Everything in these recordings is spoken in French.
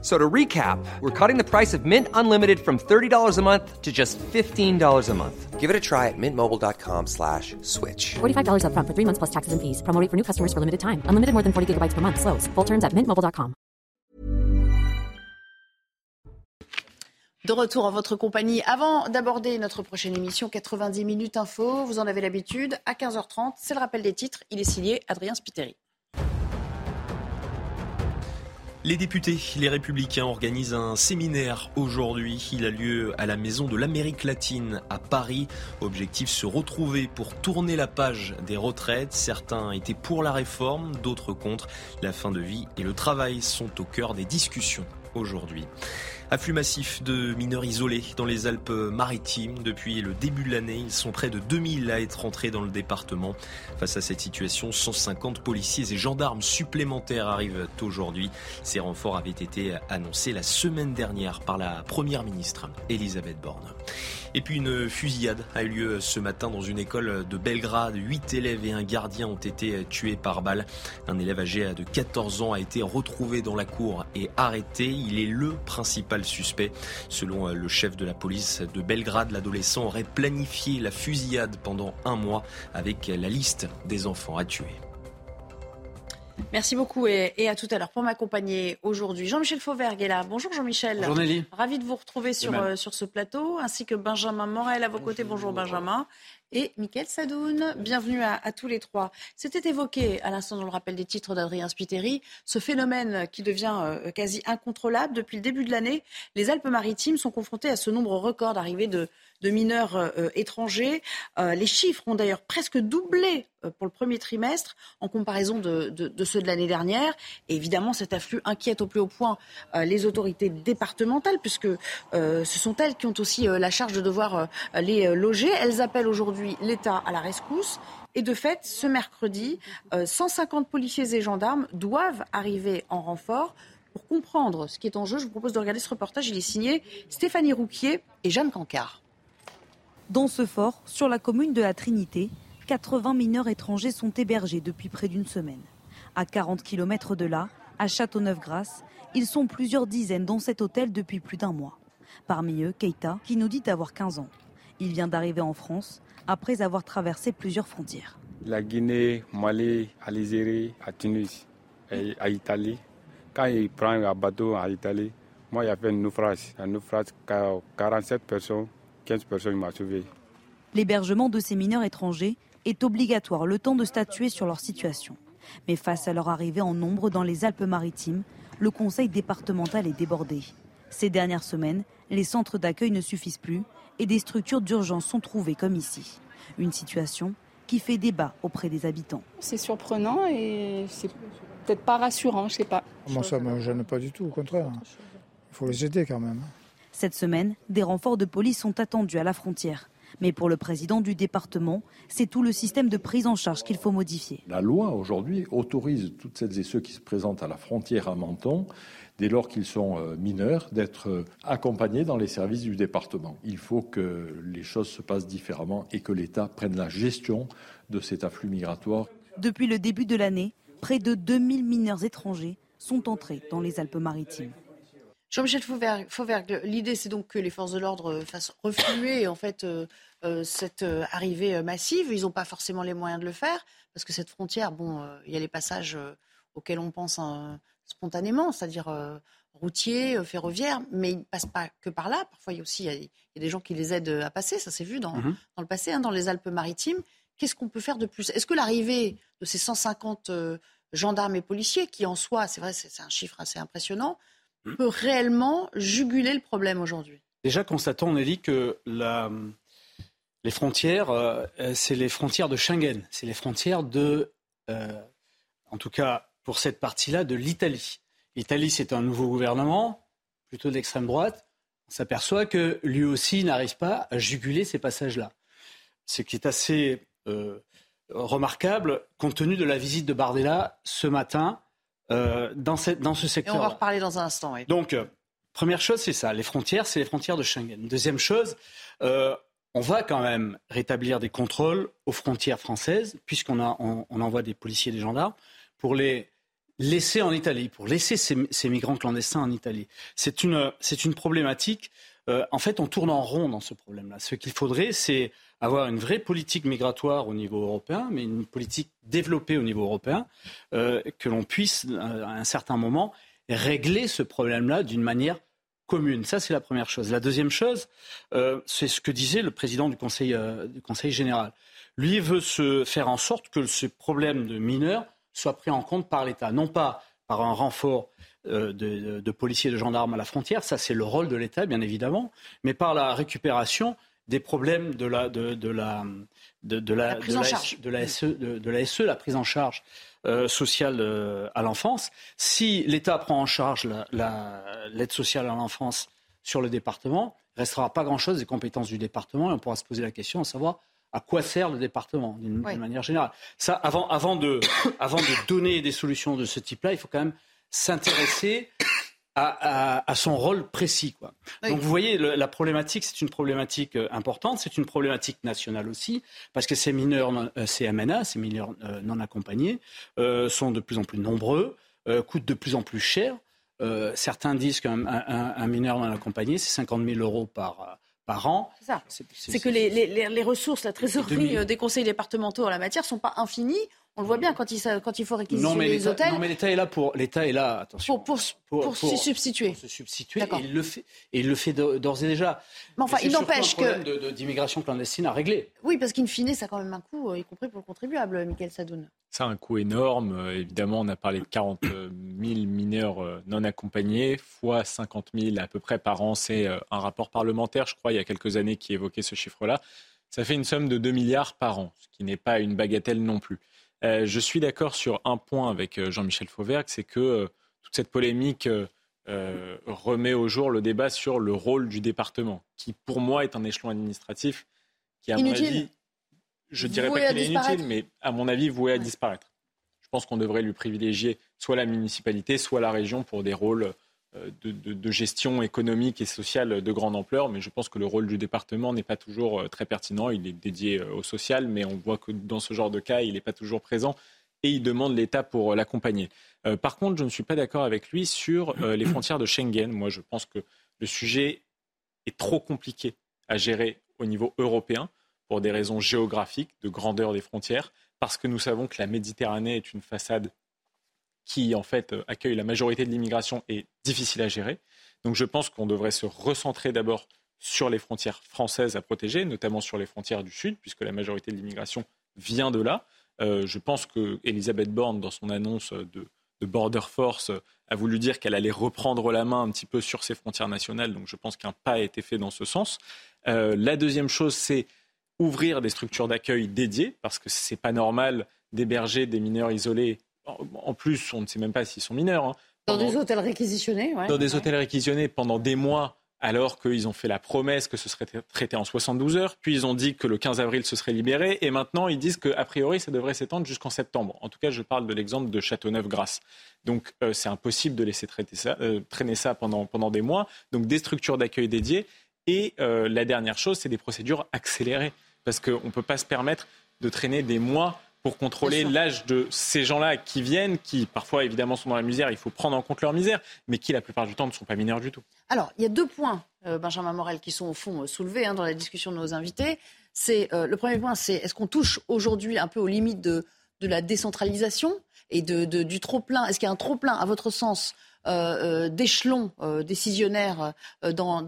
So to recap, we're cutting the price of Mint Unlimited from $30 a month to just $15 a month. Give it a try at mintmobile.com slash switch. $45 upfront for three months plus taxes and fees. Promo rate for new customers for limited time. Unlimited more than 40 gigabytes per month. Slows. Full terms at mintmobile.com. De retour en votre compagnie. Avant d'aborder notre prochaine émission 90 minutes info, vous en avez l'habitude, à 15h30, c'est le rappel des titres. Il est signé Adrien Spiteri. Les députés, les républicains organisent un séminaire aujourd'hui. Il a lieu à la Maison de l'Amérique latine à Paris. Objectif se retrouver pour tourner la page des retraites. Certains étaient pour la réforme, d'autres contre. La fin de vie et le travail sont au cœur des discussions aujourd'hui. Afflux massif de mineurs isolés dans les Alpes-Maritimes. Depuis le début de l'année, ils sont près de 2000 à être entrés dans le département. Face à cette situation, 150 policiers et gendarmes supplémentaires arrivent aujourd'hui. Ces renforts avaient été annoncés la semaine dernière par la Première ministre, Elisabeth Borne. Et puis une fusillade a eu lieu ce matin dans une école de Belgrade. Huit élèves et un gardien ont été tués par balle. Un élève âgé de 14 ans a été retrouvé dans la cour et arrêté. Il est le principal suspect. Selon le chef de la police de Belgrade, l'adolescent aurait planifié la fusillade pendant un mois avec la liste des enfants à tuer. Merci beaucoup et, et à tout à l'heure pour m'accompagner aujourd'hui. Jean-Michel Fauvergue est là. Bonjour Jean-Michel. Bonjour Nelly. Ravi de vous retrouver sur, euh, sur ce plateau, ainsi que Benjamin Morel à vos côtés. Bonjour Benjamin. Et Mickaël Sadoun, bienvenue à, tous les trois. C'était évoqué à l'instant dans le rappel des titres d'Adrien Spiteri, ce phénomène qui devient euh, quasi incontrôlable. Depuis le début de l'année, les Alpes-Maritimes sont confrontées à ce nombre record d'arrivées de, mineurs euh, étrangers. Euh, les chiffres ont d'ailleurs presque doublé pour le premier trimestre en comparaison de, ceux de l'année dernière. Évidemment, cet afflux inquiète au plus haut point les autorités départementales, puisque ce sont elles qui ont aussi la charge de devoir les loger. Elles appellent aujourd'hui l'État à la rescousse. Et de fait, ce mercredi, 150 policiers et gendarmes doivent arriver en renfort. Pour comprendre ce qui est en jeu, je vous propose de regarder ce reportage. Il est signé Stéphanie Rouquier et Jeanne Cancard. Dans ce fort, sur la commune de la Trinité, 80 mineurs étrangers sont hébergés depuis près d'une semaine. À 40 km de là, à Châteauneuf-Grasse, ils sont plusieurs dizaines dans cet hôtel depuis plus d'un mois. Parmi eux, Keita, qui nous dit avoir 15 ans. Il vient d'arriver en France après avoir traversé plusieurs frontières. La Guinée, Mali, Algérie, à Tunis et à Italie. Quand il prend un bateau à Italie, moi, il y avait un naufrage. Un naufrage, 47 personnes, 15 personnes m'ont sauvé. L'hébergement de ces mineurs étrangers est obligatoire le temps de statuer sur leur situation. Mais face à leur arrivée en nombre dans les Alpes-Maritimes, le conseil départemental est débordé. Ces dernières semaines, les centres d'accueil ne suffisent plus et des structures d'urgence sont trouvées comme ici. Une situation qui fait débat auprès des habitants. C'est surprenant et c'est peut-être pas rassurant, je sais pas. Moi, ça me gêne pas du tout, au contraire. Il faut les aider quand même. Cette semaine, des renforts de police sont attendus à la frontière. Mais pour le président du département, c'est tout le système de prise en charge qu'il faut modifier. La loi aujourd'hui autorise toutes celles et ceux qui se présentent à la frontière à Menton, dès lors qu'ils sont mineurs, d'être accompagnés dans les services du département. Il faut que les choses se passent différemment et que l'État prenne la gestion de cet afflux migratoire. Depuis le début de l'année, près de 2000 mineurs étrangers sont entrés dans les Alpes-Maritimes. Jean-Michel Fauvergue, l'idée c'est donc que les forces de l'ordre fassent refluer en fait euh, euh, cette euh, arrivée massive. Ils n'ont pas forcément les moyens de le faire parce que cette frontière, bon, il y a les passages auxquels on pense hein, spontanément, c'est-à-dire routiers, ferroviaires, mais ils ne passent pas que par là. Parfois, il y a aussi il y a, il y a des gens qui les aident à passer. Ça s'est vu dans, mmh. dans, le passé, hein, dans les Alpes-Maritimes. Qu'est-ce qu'on peut faire de plus? Est-ce que l'arrivée de ces 150 gendarmes et policiers, qui en soi, c'est vrai, c'est un chiffre assez impressionnant, peut réellement juguler le problème aujourd'hui? Déjà, constatons, Nelly, que la, les frontières, euh, c'est les frontières de Schengen. C'est les frontières de, euh, en tout cas pour cette partie-là, de l'Italie. L'Italie, c'est un nouveau gouvernement, plutôt d'extrême droite. On s'aperçoit que lui aussi n'arrive pas à juguler ces passages-là. Ce qui est assez euh, remarquable, compte tenu de la visite de Bardella ce matin dans, cette, dans ce secteur. Et on va reparler dans un instant. Oui. Donc, première chose, c'est ça. Les frontières, c'est les frontières de Schengen. Deuxième chose, on va quand même rétablir des contrôles aux frontières françaises, puisqu'on on, envoie des policiers et des gendarmes, pour les laisser en Italie, pour laisser ces, migrants clandestins en Italie. C'est une, une problématique. Euh, en fait, on tourne en rond dans ce problème-là. Ce qu'il faudrait, c'est avoir une vraie politique migratoire au niveau européen, mais une politique développée au niveau européen, euh, que l'on puisse, euh, à un certain moment, régler ce problème-là d'une manière commune. Ça, c'est la première chose. La deuxième chose, c'est ce que disait le président du Conseil, du Conseil général. Lui veut se faire en sorte que ce problème de mineurs soit pris en compte par l'État. Non pas par un renfort euh, de, policiers et de gendarmes à la frontière, ça c'est le rôle de l'État bien évidemment, mais par la récupération des problèmes de la de, la de, la, prise en charge de la SE, de, la SE, la prise en charge euh, sociale euh, à l'enfance. Si l'État prend en charge l'aide sociale à l'enfance sur le département, il ne restera pas grand-chose des compétences du département et on pourra se poser la question de savoir à quoi sert le département d'une manière générale. Ça, avant, avant, de, avant de donner des solutions de ce type-là, il faut quand même s'intéresser à, son rôle précis. Quoi. Donc vous voyez, la problématique, c'est une problématique euh, importante, c'est une problématique nationale aussi, parce que ces mineurs, euh, ces MNA, ces mineurs euh, non accompagnés, sont de plus en plus nombreux, coûtent de plus en plus cher. certains disent qu'un mineur non accompagné, c'est 50 000 euros par par an. C'est que les, les, les, ressources, la trésorerie euh, des conseils départementaux en la matière ne sont pas infinies. On le voit bien quand il, quand il faut réquisitionner les hôtels. Non, mais l'État est là pour l'État est là. Attention. Pour, pour, pour, s'y substituer. Pour se substituer. Et il le fait. Et il le fait d'ores et déjà. Mais enfin, il n'empêche que. problème d'immigration clandestine à régler. Oui, parce qu'in fine, ça a quand même un coût, euh, y compris pour le contribuable, Michael Sadoun. Ça a un coût énorme. Euh, évidemment, on a parlé de 40 000 mineurs euh, non accompagnés, fois 50 000 à peu près par an. C'est un rapport parlementaire, je crois, il y a quelques années qui évoquait ce chiffre-là. Ça fait une somme de 2 milliards par an, ce qui n'est pas une bagatelle non plus. Euh, je suis d'accord sur un point avec euh, Jean-Michel Fauvergue, c'est que euh, toute cette polémique remet au jour le débat sur le rôle du département, qui pour moi est un échelon administratif qui, à mon avis, je ne dirais pas qu'il est inutile, mais à mon avis, voué à disparaître. Je pense qu'on devrait lui privilégier soit la municipalité, soit la région pour des rôles euh, de, gestion économique et sociale de grande ampleur, mais je pense que le rôle du département n'est pas toujours euh, très pertinent. Il est dédié euh, au social, mais on voit que dans ce genre de cas, il n'est pas toujours présent et il demande l'État pour l'accompagner. par contre, je ne suis pas d'accord avec lui sur les frontières de Schengen. Moi, je pense que le sujet est trop compliqué à gérer au niveau européen pour des raisons géographiques, de grandeur des frontières, parce que nous savons que la Méditerranée est une façade qui en fait euh, accueille la majorité de l'immigration est difficile à gérer. Donc je pense qu'on devrait se recentrer d'abord sur les frontières françaises à protéger, notamment sur les frontières du Sud, puisque la majorité de l'immigration vient de là. Euh, je pense que Elisabeth Borne, dans son annonce de, Border Force, a voulu dire qu'elle allait reprendre la main un petit peu sur ses frontières nationales. Donc je pense qu'un pas a été fait dans ce sens. Euh, la deuxième chose, c'est ouvrir des structures d'accueil dédiées, parce que ce n'est pas normal d'héberger des mineurs isolés en plus, on ne sait même pas s'ils sont mineurs. Hein. Dans des hôtels réquisitionnés, Dans des hôtels réquisitionnés pendant des mois, alors qu'ils ont fait la promesse que ce serait traité en 72 heures, puis ils ont dit que le 15 avril ce serait libéré, et maintenant ils disent qu'a priori ça devrait s'étendre jusqu'en septembre. En tout cas, je parle de l'exemple de Châteauneuf-Grasse. Donc euh, c'est impossible de laisser euh, traîner ça pendant, pendant des mois. Donc des structures d'accueil dédiées. Et euh, la dernière chose, c'est des procédures accélérées, parce qu'on ne peut pas se permettre de traîner des mois pour contrôler l'âge de ces gens-là qui viennent, qui parfois évidemment sont dans la misère, il faut prendre en compte leur misère, mais qui la plupart du temps ne sont pas mineurs du tout. Alors, il y a deux points, euh, Benjamin Morel, qui sont au fond euh, soulevés hein, dans la discussion de nos invités. C'est euh, le premier point, c'est est-ce qu'on touche aujourd'hui un peu aux limites de, de la décentralisation et de, du trop plein Est-ce qu'il y a un trop plein, à votre sens, euh, euh, d'échelons euh, décisionnaires dans,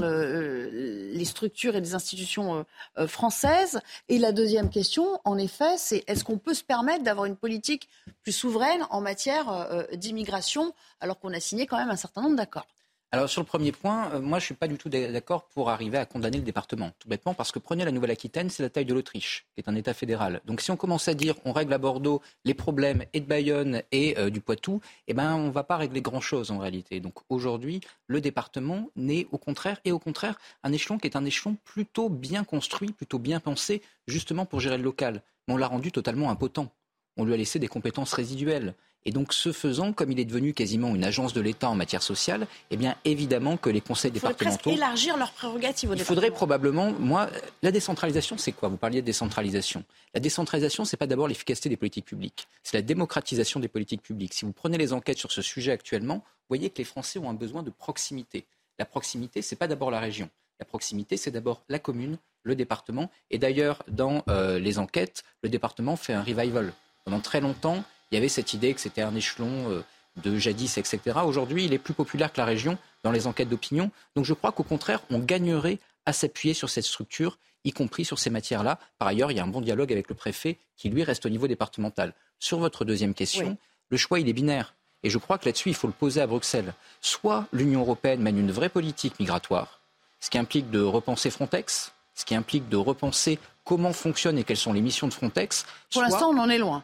les structures et les institutions françaises. Et la deuxième question, en effet, c'est est-ce qu'on peut se permettre d'avoir une politique plus souveraine en matière d'immigration alors qu'on a signé quand même un certain nombre d'accords? Alors sur le premier point, euh, moi je ne suis pas du tout d'accord pour arriver à condamner le département, tout bêtement parce que prenez la Nouvelle-Aquitaine, c'est la taille de l'Autriche, qui est un État fédéral. Donc si on commence à dire on règle à Bordeaux les problèmes et de Bayonne et euh, du Poitou, eh ben on ne va pas régler grand-chose en réalité. Donc aujourd'hui, le département n'est au contraire et au contraire un échelon qui est un échelon plutôt bien construit, plutôt bien pensé, justement pour gérer le local. Mais on l'a rendu totalement impotent. On lui a laissé des compétences résiduelles. Et donc, ce faisant, comme il est devenu quasiment une agence de l'État en matière sociale, eh bien, évidemment que les conseils il faudrait départementaux. presque élargir leurs prérogatives au Il faudrait probablement, moi, la décentralisation, c'est quoi? Vous parliez de décentralisation. La décentralisation, c'est pas d'abord l'efficacité des politiques publiques, c'est la démocratisation des politiques publiques. Si vous prenez les enquêtes sur ce sujet actuellement, vous voyez que les Français ont un besoin de proximité. La proximité, c'est pas d'abord la région. La proximité, c'est d'abord la commune, le département. Et d'ailleurs, dans euh, les enquêtes, le département fait un revival. Pendant très longtemps, il y avait cette idée que c'était un échelon euh, de jadis, etc. Aujourd'hui, il est plus populaire que la région dans les enquêtes d'opinion. Donc je crois qu'au contraire, on gagnerait à s'appuyer sur cette structure, y compris sur ces matières-là. Par ailleurs, il y a un bon dialogue avec le préfet qui, lui, reste au niveau départemental. Sur votre deuxième question, Oui. le choix, il est binaire. Et je crois que là-dessus, il faut le poser à Bruxelles. Soit l'Union européenne mène une vraie politique migratoire, ce qui implique de repenser Frontex, ce qui implique de repenser comment fonctionnent et quelles sont les missions de Frontex. Pour l'instant, on en est loin.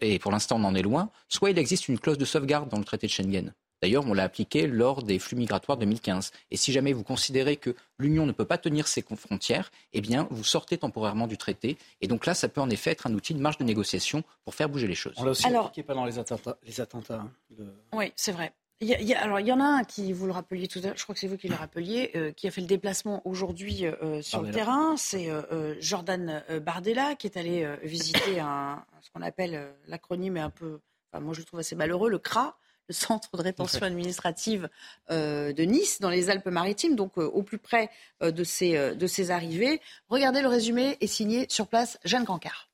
et pour l'instant on en est loin, soit il existe une clause de sauvegarde dans le traité de Schengen. D'ailleurs, on l'a appliquée lors des flux migratoires 2015. Et si jamais vous considérez que l'Union ne peut pas tenir ses frontières, eh bien, vous sortez temporairement du traité. Et donc là, ça peut en effet être un outil de marge de négociation pour faire bouger les choses. On l'a aussi Alors- appliqué pendant les attentats. Les attentats hein, de- Oui, c'est vrai. Il y a- il y a- alors, il y en a un qui, vous le rappeliez tout à l'heure, je crois que c'est vous qui le rappeliez, euh, qui a fait le déplacement aujourd'hui euh, sur le Bardella. terrain. C'est euh, euh, Jordan euh, Bardella qui est allé euh, visiter un, ce qu'on appelle, euh, l'acronyme est un peu, enfin, moi je le trouve assez malheureux, le CRA, le Centre de rétention administrative euh, de Nice, dans les Alpes-Maritimes, donc euh, au plus près euh, de, ses, euh, de ses arrivées. Regardez le résumé est signé sur place Jeanne Cancard.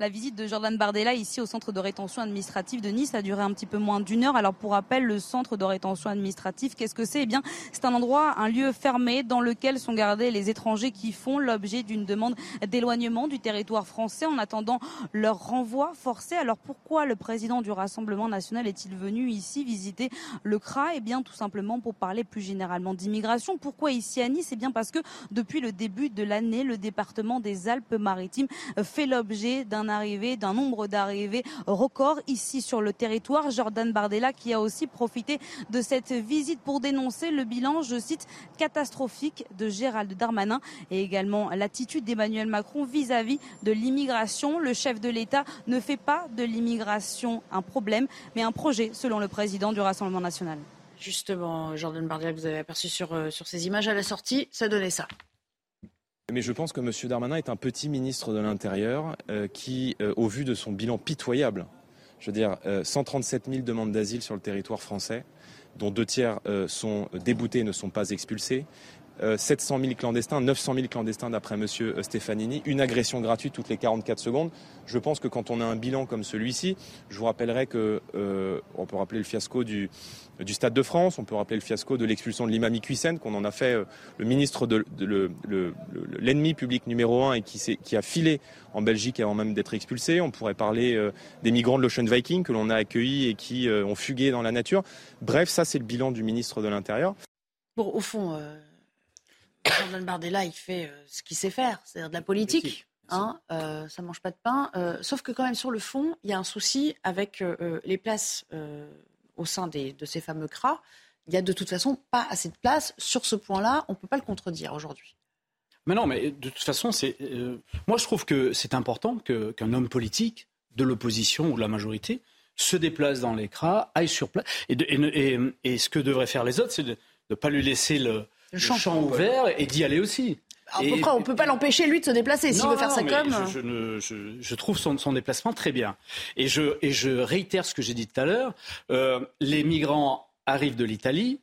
La visite de Jordan Bardella ici au centre de rétention administrative de Nice a duré un petit peu moins d'une heure. Alors pour rappel, le centre de rétention administrative, qu'est-ce que c'est? Eh bien, c'est un endroit, un lieu fermé dans lequel sont gardés les étrangers qui font l'objet d'une demande d'éloignement du territoire français en attendant leur renvoi forcé. Alors pourquoi le président du Rassemblement national est-il venu ici visiter le CRA? Eh bien, tout simplement pour parler plus généralement d'immigration. Pourquoi ici à Nice? Eh bien, parce que depuis le début de l'année, le département des Alpes-Maritimes fait l'objet d'un arrivée, d'un nombre d'arrivées record ici sur le territoire. Jordan Bardella qui a aussi profité de cette visite pour dénoncer le bilan, je cite, catastrophique de Gérald Darmanin et également l'attitude d'Emmanuel Macron vis-à-vis de l'immigration. Le chef de l'État ne fait pas de l'immigration un problème, mais un projet, selon le président du Rassemblement national. Justement, Jordan Bardella, vous avez aperçu sur, euh, sur ces images à la sortie, ça donnait ça. Mais je pense que M. Darmanin est un petit ministre de l'Intérieur euh, qui, euh, au vu de son bilan pitoyable, je veux dire, euh, 137 000 demandes d'asile sur le territoire français, dont deux tiers euh, sont déboutés et ne sont pas expulsés, euh, 700 000 clandestins, 900 000 clandestins d'après M. Stefanini, une agression gratuite toutes les 44 secondes. Je pense que quand on a un bilan comme celui-ci, je vous rappellerai que euh, on peut rappeler le fiasco du, Stade de France, on peut rappeler le fiasco de l'expulsion de l'imam Iqiysen, qu'on en a fait euh, le ministre de, de le- le- le- l'ennemi public numéro un et qui, a filé en Belgique avant même d'être expulsé. On pourrait parler euh, des migrants de l'Ocean Viking que l'on a accueillis et qui euh, ont fugué dans la nature. Bref, ça c'est le bilan du ministre de l'Intérieur. Bon, au fond, euh, Jordan Bardella, il fait euh, ce qu'il sait faire, c'est-à-dire de la politique. Hein, euh, ça mange pas de pain. Euh, sauf que quand même, sur le fond, il y a un souci avec euh, les places au sein des, de ces fameux CRA. Il y a de toute façon pas assez de place. Sur ce point-là, on ne peut pas le contredire aujourd'hui. Mais non, mais de toute façon, c'est. moi, je trouve que c'est important que- qu'un homme politique de l'opposition ou de la majorité se déplace dans l'écran, aille sur place. Et, de- et ne- et- et ce que devraient faire les autres, c'est de ne pas lui laisser le, le champ. champ, ouvert et d'y aller aussi. À peu Et- près, on ne peut pas l'empêcher, lui, de se déplacer. S'il veut faire non, ça mais comme. Je, je ne- je- je trouve son, son déplacement très bien. Et je, et je réitère ce que j'ai dit tout à l'heure. Euh, les migrants arrivent de l'Italie.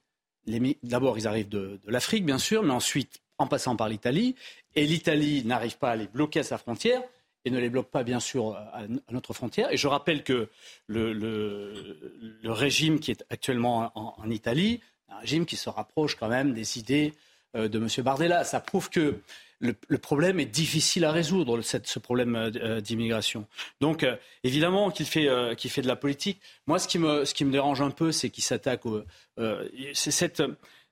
D'abord, ils arrivent de, de l'Afrique, bien sûr, mais ensuite, en passant par l'Italie. Et l'Italie n'arrive pas à les bloquer à sa frontière et ne les bloque pas, bien sûr, à, à notre frontière. Et je rappelle que le, le- le régime qui est actuellement en, en Italie, un régime qui se rapproche quand même des idées euh, de M. Bardella. Ça prouve que le, le problème est difficile à résoudre, cette- ce problème euh, d'immigration. Donc, euh, évidemment qu'il fait, euh, de la politique. Moi, ce qui me, ce qui me dérange un peu, c'est qu'il s'attaque au... euh, c'est cette,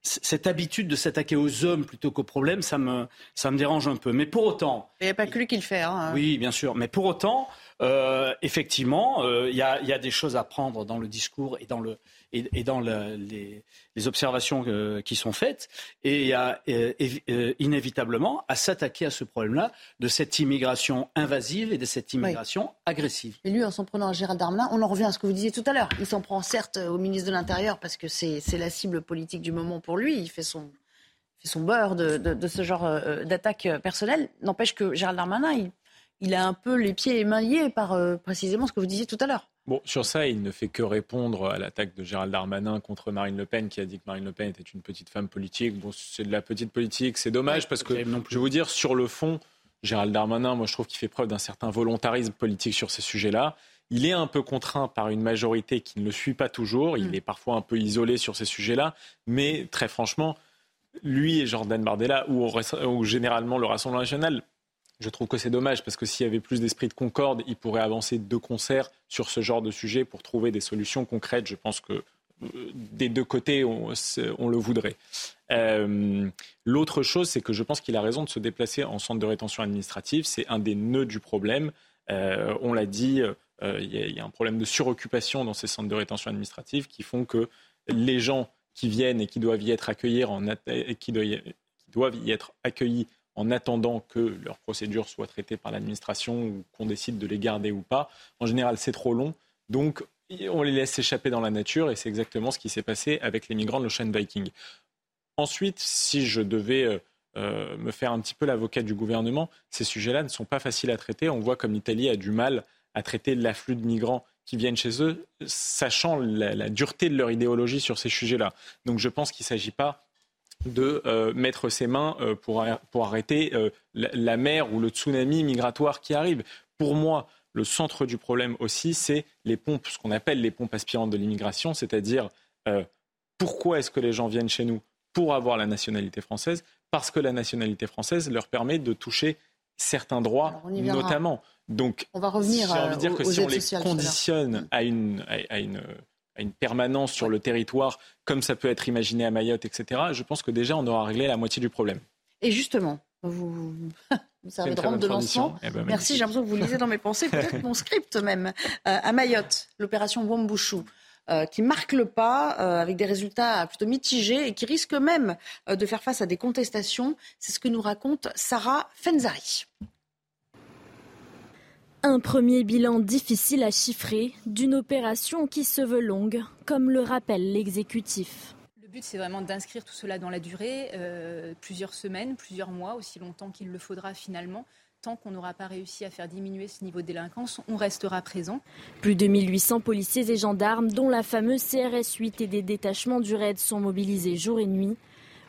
cette habitude de s'attaquer aux hommes plutôt qu'aux problèmes, ça me, ça me dérange un peu. Mais pour autant... Il n'y a pas que lui qui le fait. hein. Oui, bien sûr. Mais pour autant, Euh, effectivement, euh, il y, a des choses à prendre dans le discours et dans, le, et, dans les, observations euh, qui sont faites. Et y a inévitablement à s'attaquer à ce problème-là de cette immigration invasive et de cette immigration agressive. Et lui, en s'en prenant à Gérald Darmanin, on en revient à ce que vous disiez tout à l'heure. Il s'en prend certes au ministre de l'Intérieur parce que c'est la cible politique du moment pour lui. Il fait son, fait son beurre de, de ce genre d'attaque personnelle. N'empêche que Gérald Darmanin, il il a un peu les pieds et mains liés par euh, précisément ce que vous disiez tout à l'heure. Bon, sur ça, il ne fait que répondre à l'attaque de Gérald Darmanin contre Marine Le Pen, qui a dit que Marine Le Pen était une petite femme politique. Bon, c'est de la petite politique, c'est dommage, parce que, je vais vous dire, sur le fond, Gérald Darmanin, moi, je trouve qu'il fait preuve d'un certain volontarisme politique sur ces sujets-là. Il est un peu contraint par une majorité qui ne le suit pas toujours. Il mm. est parfois un peu isolé sur ces sujets-là. Mais très franchement, lui et Jordan Bardella, ou, ou généralement le Rassemblement national, je trouve que c'est dommage parce que s'il y avait plus d'esprit de concorde, ils pourraient avancer de concert sur ce genre de sujet pour trouver des solutions concrètes. Je pense que euh, des deux côtés, on, le voudrait. Euh, l'autre chose, c'est que je pense qu'il a raison de se déplacer en centre de rétention administrative. C'est un des nœuds du problème. Euh, on l'a dit, il y, a un problème de suroccupation dans ces centres de rétention administrative qui font que les gens qui viennent et qui doivent y être accueillis, qui doivent y être accueillis en attendant que leurs procédures soient traitées par l'administration ou qu'on décide de les garder ou pas. En général, c'est trop long. Donc, on les laisse s'échapper dans la nature et c'est exactement ce qui s'est passé avec les migrants de l'Ocean Viking. Ensuite, si je devais euh, euh, me faire un petit peu l'avocat du gouvernement, ces sujets-là ne sont pas faciles à traiter. On voit comme l'Italie a du mal à traiter l'afflux de migrants qui viennent chez eux, sachant la, la dureté de leur idéologie sur ces sujets-là. Donc je pense qu'il ne s'agit pas de euh, mettre ses mains euh, pour, pour, arrêter euh, la, mer ou le tsunami migratoire qui arrive. Pour moi, le centre du problème aussi, c'est les pompes, ce qu'on appelle les pompes aspirantes de l'immigration, c'est-à-dire pourquoi est-ce que les gens viennent chez nous pour avoir la nationalité française? Parce que la nationalité française leur permet de toucher certains droits, notamment. Donc, on va revenir. J'ai envie de dire que si on les conditionne à une, à une à une permanence sur le territoire, comme ça peut être imaginé à Mayotte, etc., je pense que déjà on aura réglé la moitié du problème. Et justement, vous, vous servez de rampe de lancement. Eh ben, Merci, j'ai l'impression que vous lisez dans mes pensées, peut-être mon script même. Euh, à Mayotte, l'opération Wambouchou. Euh, qui marque le pas euh, avec des résultats plutôt mitigés et qui risque même de faire face à des contestations. C'est ce que nous raconte Sarah Fenzari. Un premier bilan difficile à chiffrer d'une opération qui se veut longue, comme le rappelle l'exécutif. Le but, c'est vraiment d'inscrire tout cela dans la durée, euh, plusieurs semaines, plusieurs mois, aussi longtemps qu'il le faudra finalement. Tant qu'on n'aura pas réussi à faire diminuer ce niveau de délinquance, on restera présent. Plus de 1800 policiers et gendarmes, dont la fameuse CRS 8 et des détachements du RAID, sont mobilisés jour et nuit,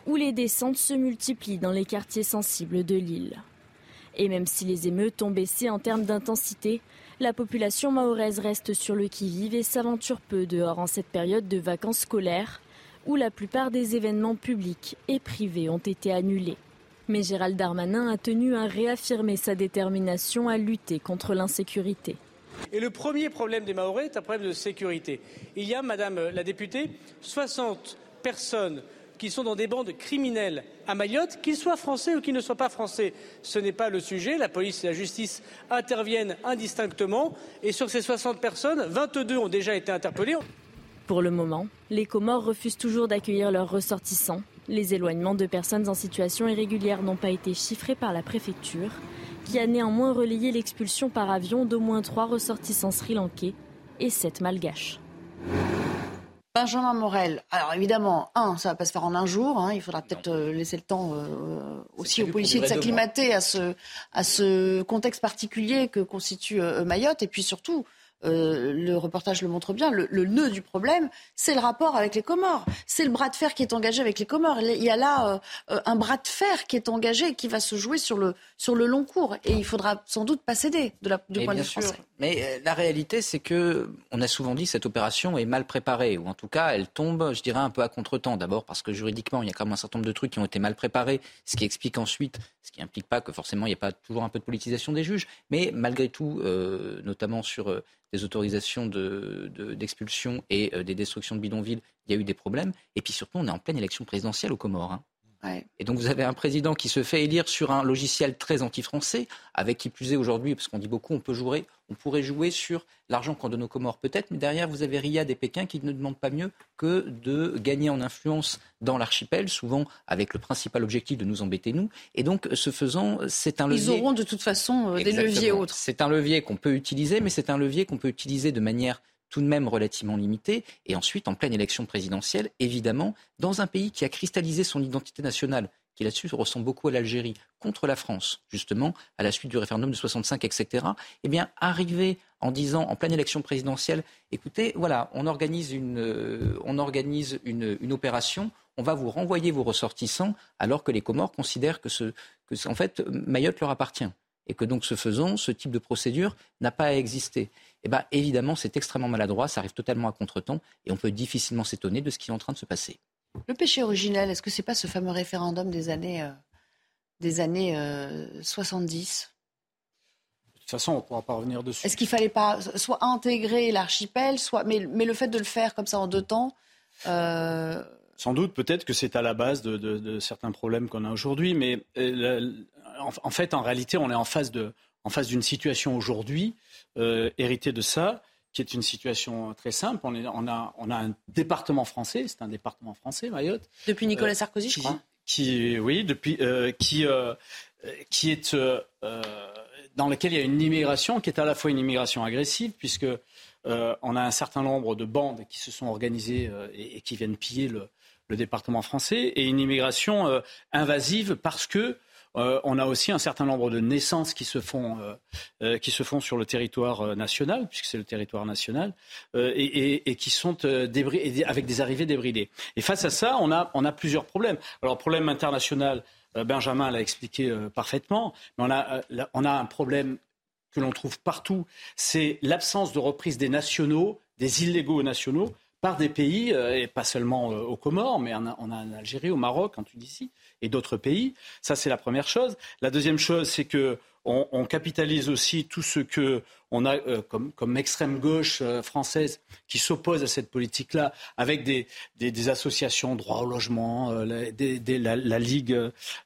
où les descentes se multiplient dans les quartiers sensibles de l'île. Et même si les émeutes ont baissé en termes d'intensité, la population mahoraise reste sur le qui-vive et s'aventure peu dehors en cette période de vacances scolaires où la plupart des événements publics et privés ont été annulés. Mais Gérald Darmanin a tenu à réaffirmer sa détermination à lutter contre l'insécurité. Et le premier problème des Mahorais est un problème de sécurité. Il y a, Madame la députée, 60 personnes qui sont dans des bandes criminelles à Mayotte, qu'ils soient français ou qu'ils ne soient pas français. Ce n'est pas le sujet. La police et la justice interviennent indistinctement. Et sur ces 60 personnes, 22 ont déjà été interpellées. Pour le moment, les Comores refusent toujours d'accueillir leurs ressortissants. Les éloignements de personnes en situation irrégulière n'ont pas été chiffrés par la préfecture, qui a néanmoins relayé l'expulsion par avion d'au moins trois ressortissants sri-lankais et sept malgaches. Benjamin Morel, alors évidemment, un, ça va pas se faire en un jour. Hein. il faudra peut-être euh, laisser le temps euh, aussi aux policiers de s'acclimater à ce, à ce contexte particulier que constitue euh, Mayotte. Et puis surtout, euh, le reportage le montre bien, le, nœud du problème, c'est le rapport avec les Comores. C'est le bras de fer qui est engagé avec les Comores. Il y a là euh, un bras de fer qui est engagé et qui va se jouer sur le, sur le long cours. Et il faudra sans doute pas céder de la, du point de vue français. Mais euh, la réalité, c'est que on a souvent dit que cette opération est mal préparée, ou en tout cas, elle tombe, je dirais, un peu à contre-temps. D'abord parce que juridiquement, il y a quand même un certain nombre de trucs qui ont été mal préparés, ce qui explique ensuite, ce qui implique pas que forcément il n'y a pas toujours un peu de politisation des juges, mais malgré tout, notamment sur des autorisations d'expulsion de, et euh, des destructions de bidonvilles, il y a eu des problèmes. Et puis surtout, on est en pleine élection présidentielle aux Comores. Hein. Et donc vous avez un président qui se fait élire sur un logiciel très anti-français, avec qui plus est aujourd'hui, parce qu'on dit beaucoup, on peut jouer, on pourrait jouer sur l'argent qu'on donne aux Comores peut-être, mais derrière vous avez Riyad et Pékin qui ne demandent pas mieux que de gagner en influence dans l'archipel, souvent avec le principal objectif de nous embêter nous. Et donc ce faisant, c'est un levier. Ils auront de toute façon euh, des leviers autres. C'est un levier qu'on peut utiliser, mais c'est un levier qu'on peut utiliser de manière tout de même relativement limitée. Et ensuite, en pleine élection présidentielle, évidemment, dans un pays qui a cristallisé son identité nationale qui là-dessus ressemble beaucoup à l'Algérie, contre la France, justement, à la suite du référendum de 65, etc., eh bien, arriver en disant, en pleine élection présidentielle, écoutez, voilà, on organise une, euh, une, opération, on va vous renvoyer vos ressortissants, alors que les Comores considèrent que, que en fait, Mayotte leur appartient. Et que donc, ce faisant, ce type de procédure n'a pas à exister. Eh bien, évidemment, c'est extrêmement maladroit, ça arrive totalement à contretemps, et on peut difficilement s'étonner de ce qui est en train de se passer. Le péché originel, est-ce que c'est pas ce fameux référendum des années, euh, des années 70 euh, De toute façon, on ne pourra pas revenir dessus. Est-ce qu'il fallait pas soit intégrer l'archipel, soit mais, mais, le fait de le faire comme ça en deux temps. Euh, Sans doute, peut-être que c'est à la base de, de, de certains problèmes qu'on a aujourd'hui, mais en, en, fait, en réalité, on est en face de, en face d'une situation aujourd'hui héritée de ça qui est une situation très simple. On, est, on, a, on a, un département français, c'est un département français, Mayotte. Depuis Nicolas euh, Sarkozy, je crois. Qui, oui, depuis, euh, qui, euh, qui est dans lequel il y a une immigration qui est à la fois une immigration agressive, puisque on a un certain nombre de bandes qui se sont organisées et, et, qui viennent piller le, le, département français, et une immigration invasive parce que euh, on a aussi un certain nombre de naissances qui se font, euh, euh, qui se font sur le territoire national, puisque c'est le territoire national, et, qui sont avec des arrivées débridées. Et face à ça, on a, on a plusieurs problèmes. Alors, problème international, Benjamin l'a expliqué parfaitement, mais on a, on a un problème que l'on trouve partout, c'est l'absence de reprise des nationaux, des illégaux nationaux, par des pays, et pas seulement aux Comores, mais on a en Algérie, au Maroc, en Tunisie, et d'autres pays. Ça, c'est la première chose. La deuxième chose, c'est que on, capitalise aussi tout ce que on a euh, comme, comme, extrême gauche euh, française qui s'oppose à cette politique-là, avec des, des, associations droit au logement, euh, la, des, la, la, ligue,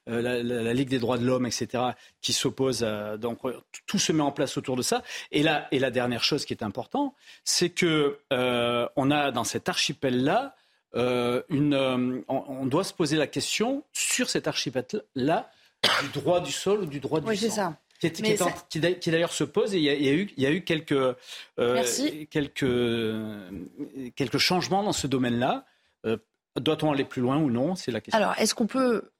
la, ligue des droits de l'homme, etc., qui s'opposent. donc tout se met en place autour de ça. Et la, et la dernière chose qui est importante, c'est que on a dans cet archipel-là une, on, doit se poser la question sur cet archipel-là du droit du sol ou du droit du oui, sang. Ça. Qui, qui, d'ailleurs se pose et il y a, eu, il y a eu, quelques, euh, quelques, quelques changements dans ce domaine-là. Doit-on aller plus loin ou non? C'est la question. Alors, est-ce qu'on peut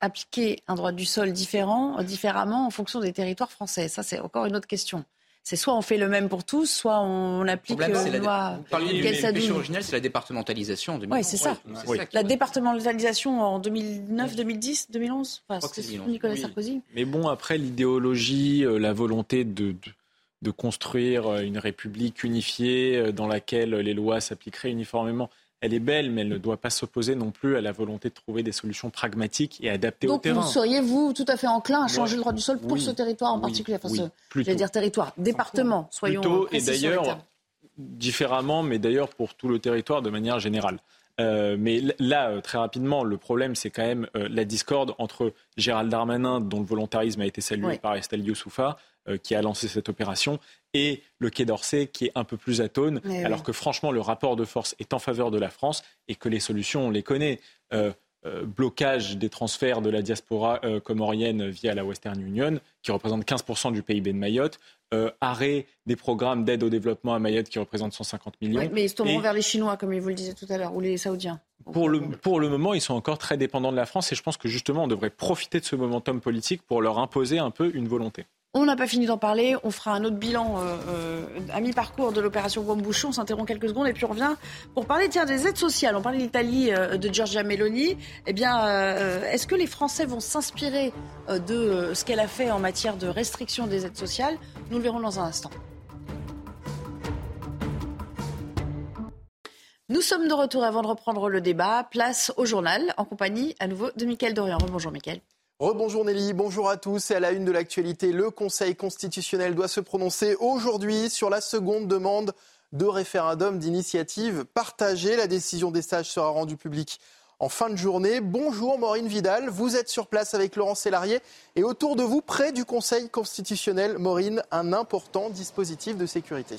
appliquer un droit du sol différent, différemment en fonction des territoires français? Ça, c'est encore une autre question c'est soit on fait le même pour tous, soit on applique une euh, loi. Vous du original, c'est la départementalisation. Oui, c'est ça. La départementalisation en 2009, 2010, 2011. Enfin, c'était Nicolas Sarkozy. Mais bon, après l'idéologie, euh, la volonté de, de construire euh, une république unifiée dans laquelle les lois s'appliqueraient uniformément elle est belle, mais elle ne doit pas s'opposer non plus à la volonté de trouver des solutions pragmatiques et adaptées au terrain. Donc seriez, vous, tout à fait enclin à changer le droit du sol pour ce territoire en particulier enfin, Je vais dire territoire, département, soyons plutôt, Et d'ailleurs, différemment, mais d'ailleurs pour tout le territoire de manière générale. Euh, mais là, euh, très rapidement, le problème, c'est quand même euh, la discorde entre Gérald Darmanin, dont le volontarisme a été salué par Estelle Youssoufa, qui a lancé cette opération, et le Quai d'Orsay qui est un peu plus atone, alors que franchement le rapport de force est en faveur de la France et que les solutions, on les connaît. Euh, euh, blocage des transferts de la diaspora euh, comorienne via la Western Union, qui représente 15% du PIB de Mayotte, arrêt des programmes d'aide au développement à Mayotte qui représentent 150 millions. mais ils se tourneront vers les Chinois, comme vous le disiez tout à l'heure, ou les Saoudiens. Pour le, pour le moment, ils sont encore très dépendants de la France et je pense que justement, on devrait profiter de ce momentum politique pour leur imposer un peu une volonté. On n'a pas fini d'en parler. On fera un autre bilan euh, euh, à mi-parcours de l'opération Bouchon. On s'interrompt quelques secondes et puis on revient pour parler des aides sociales. On parlait de l'Italie euh, de Giorgia Meloni. Eh bien, est-ce que les Français vont s'inspirer de ce qu'elle a fait en matière de restriction des aides sociales? Nous le verrons dans un instant. Nous sommes de retour avant de reprendre le débat. Place au journal en compagnie à nouveau de Mickaël Dorian. Bonjour Mickaël. Rebonjour Nelly, bonjour à tous. Et à la une de l'actualité, le Conseil constitutionnel doit se prononcer aujourd'hui sur la seconde demande de référendum d'initiative partagée. La décision des sages sera rendue publique en fin de journée. Bonjour Maureen Vidal, vous êtes sur place avec Laurent Sélarié et autour de vous, près du Conseil constitutionnel, Maureen, un important dispositif de sécurité.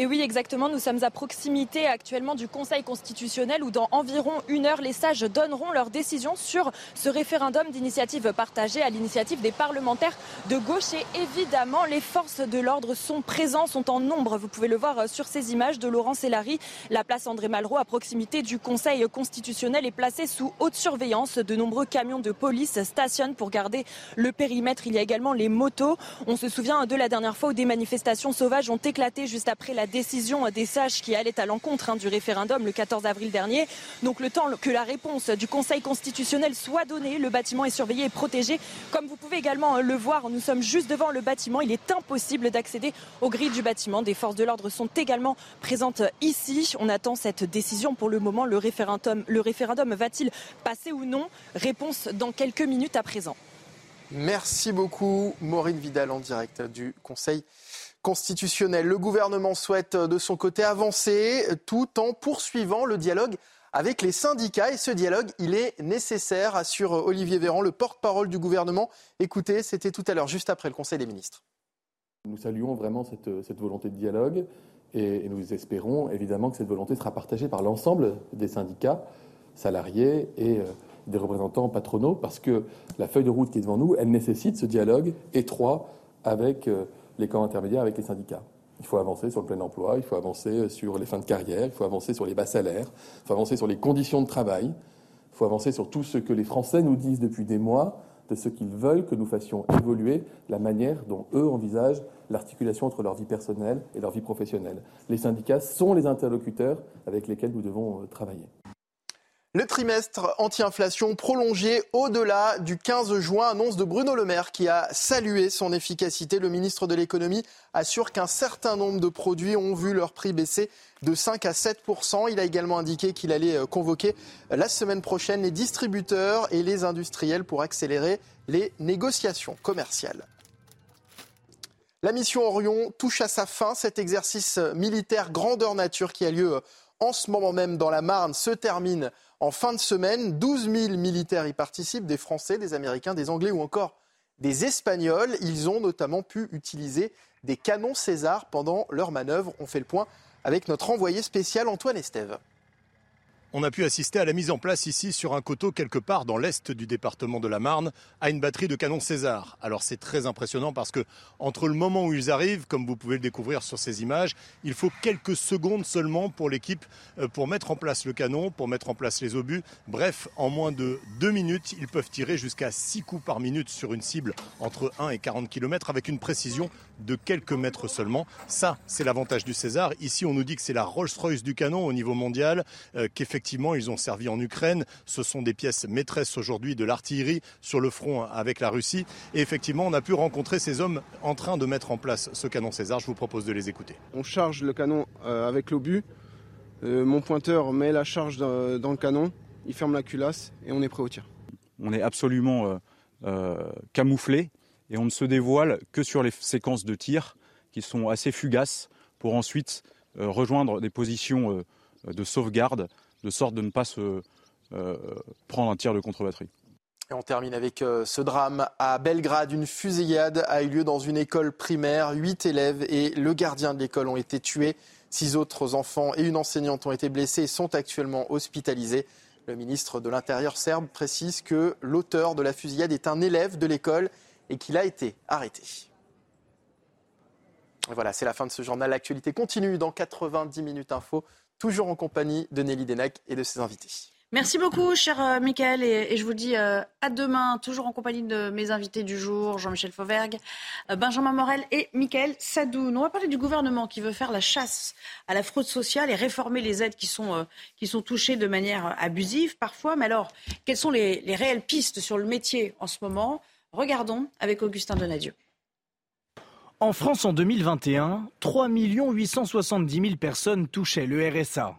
Et oui, exactement. Nous sommes à proximité actuellement du Conseil constitutionnel où dans environ une heure, les sages donneront leur décision sur ce référendum d'initiative partagée à l'initiative des parlementaires de gauche. Et évidemment, les forces de l'ordre sont présentes, sont en nombre. Vous pouvez le voir sur ces images de Laurence Sélary. La place André Malraux à proximité du Conseil constitutionnel est placée sous haute surveillance. De nombreux camions de police stationnent pour garder le périmètre. Il y a également les motos. On se souvient de la dernière fois où des manifestations sauvages ont éclaté juste après la décision des sages qui allait à l'encontre hein, du référendum le 14 avril dernier. Donc le temps que la réponse du Conseil constitutionnel soit donnée, le bâtiment est surveillé et protégé. Comme vous pouvez également euh, le voir, nous sommes juste devant le bâtiment. Il est impossible d'accéder aux grilles du bâtiment. Des forces de l'ordre sont également présentes ici. On attend cette décision pour le moment. Le référendum, le référendum va-t-il passer ou non? Réponse dans quelques minutes à présent. Merci beaucoup, Maureen Vidal, en direct du Conseil constitutionnel. Le gouvernement souhaite de son côté avancer tout en poursuivant le dialogue avec les syndicats. Et ce dialogue, il est nécessaire, assure Olivier Véran, le porte-parole du gouvernement. Écoutez, c'était tout à l'heure, juste après le Conseil des ministres. Nous saluons vraiment cette, volonté de dialogue et, nous espérons évidemment que cette volonté sera partagée par l'ensemble des syndicats, salariés et euh, des représentants patronaux, parce que la feuille de route qui est devant nous, elle nécessite ce dialogue étroit avec euh, les camps intermédiaires avec les syndicats. Il faut avancer sur le plein emploi, il faut avancer sur les fins de carrière, il faut avancer sur les bas salaires, il faut avancer sur les conditions de travail, il faut avancer sur tout ce que les Français nous disent depuis des mois, de ce qu'ils veulent que nous fassions évoluer la manière dont eux envisagent l'articulation entre leur vie personnelle et leur vie professionnelle. Les syndicats sont les interlocuteurs avec lesquels nous devons euh, travailler. Le trimestre anti-inflation prolongé au-delà du 15 juin, annonce de Bruno Le Maire qui a salué son efficacité. Le ministre de l'économie assure qu'un certain nombre de produits ont vu leur prix baisser de 5 à 7% Il a également indiqué qu'il allait euh, convoquer la semaine prochaine les distributeurs et les industriels pour accélérer les négociations commerciales. La mission Orion touche à sa fin. Cet exercice militaire grandeur nature qui a lieu en ce moment même dans la Marne se termine en fin de semaine. 12 000 militaires y participent, des Français, des Américains, des Anglais ou encore des Espagnols. Ils ont notamment pu utiliser des canons César pendant leur manœuvre. On fait le point avec notre envoyé spécial Antoine Estève. On a pu assister à la mise en place ici sur un coteau quelque part dans l'est du département de la Marne à une batterie de canons César. Alors c'est très impressionnant parce que entre le moment où ils arrivent, comme vous pouvez le découvrir sur ces images, il faut quelques secondes seulement pour l'équipe euh, pour mettre en place le canon, pour mettre en place les obus. Bref, en moins de deux minutes, ils peuvent tirer jusqu'à six coups par minute sur une cible entre 1 et 40 km avec une précision de quelques mètres seulement. Ça, c'est l'avantage du César. Ici, on nous dit que c'est la Rolls-Royce du canon au niveau mondial, euh, qu'effectivement, ils ont servi en Ukraine. Ce sont des pièces maîtresses aujourd'hui de l'artillerie sur le front avec la Russie. Et effectivement, on a pu rencontrer ces hommes en train de mettre en place ce canon César. Je vous propose de les écouter. On charge le canon euh, avec l'obus. Euh, mon pointeur met la charge dans le canon, il ferme la culasse et on est prêt au tir. On est absolument camouflé et on ne se dévoile que sur les séquences de tir qui sont assez fugaces pour ensuite euh, rejoindre des positions euh, de sauvegarde de sorte de ne pas se euh, prendre un tir de contre-batterie. Et on termine avec ce drame. À Belgrade, une fusillade a eu lieu dans une école primaire. Huit élèves et le gardien de l'école ont été tués. Six autres enfants et une enseignante ont été blessés et sont actuellement hospitalisés. Le ministre de l'Intérieur serbe précise que l'auteur de la fusillade est un élève de l'école et qu'il a été arrêté. Voilà, c'est la fin de ce journal. L'actualité continue dans 90 minutes info, toujours en compagnie de Nelly Denac et de ses invités. Merci beaucoup, cher euh, Michael, et, je vous dis euh, à demain, toujours en compagnie de mes invités du jour, Jean-Michel Fauvergue, euh, Benjamin Morel et Michael Sadoun. On va parler du gouvernement qui veut faire la chasse à la fraude sociale et réformer les aides qui sont, qui sont touchées de manière abusive parfois. Mais alors, quelles sont les, les réelles pistes sur le métier en ce moment? Regardons avec Augustin Donadieu. En France, en 2021, 3 870 000 personnes touchaient le RSA.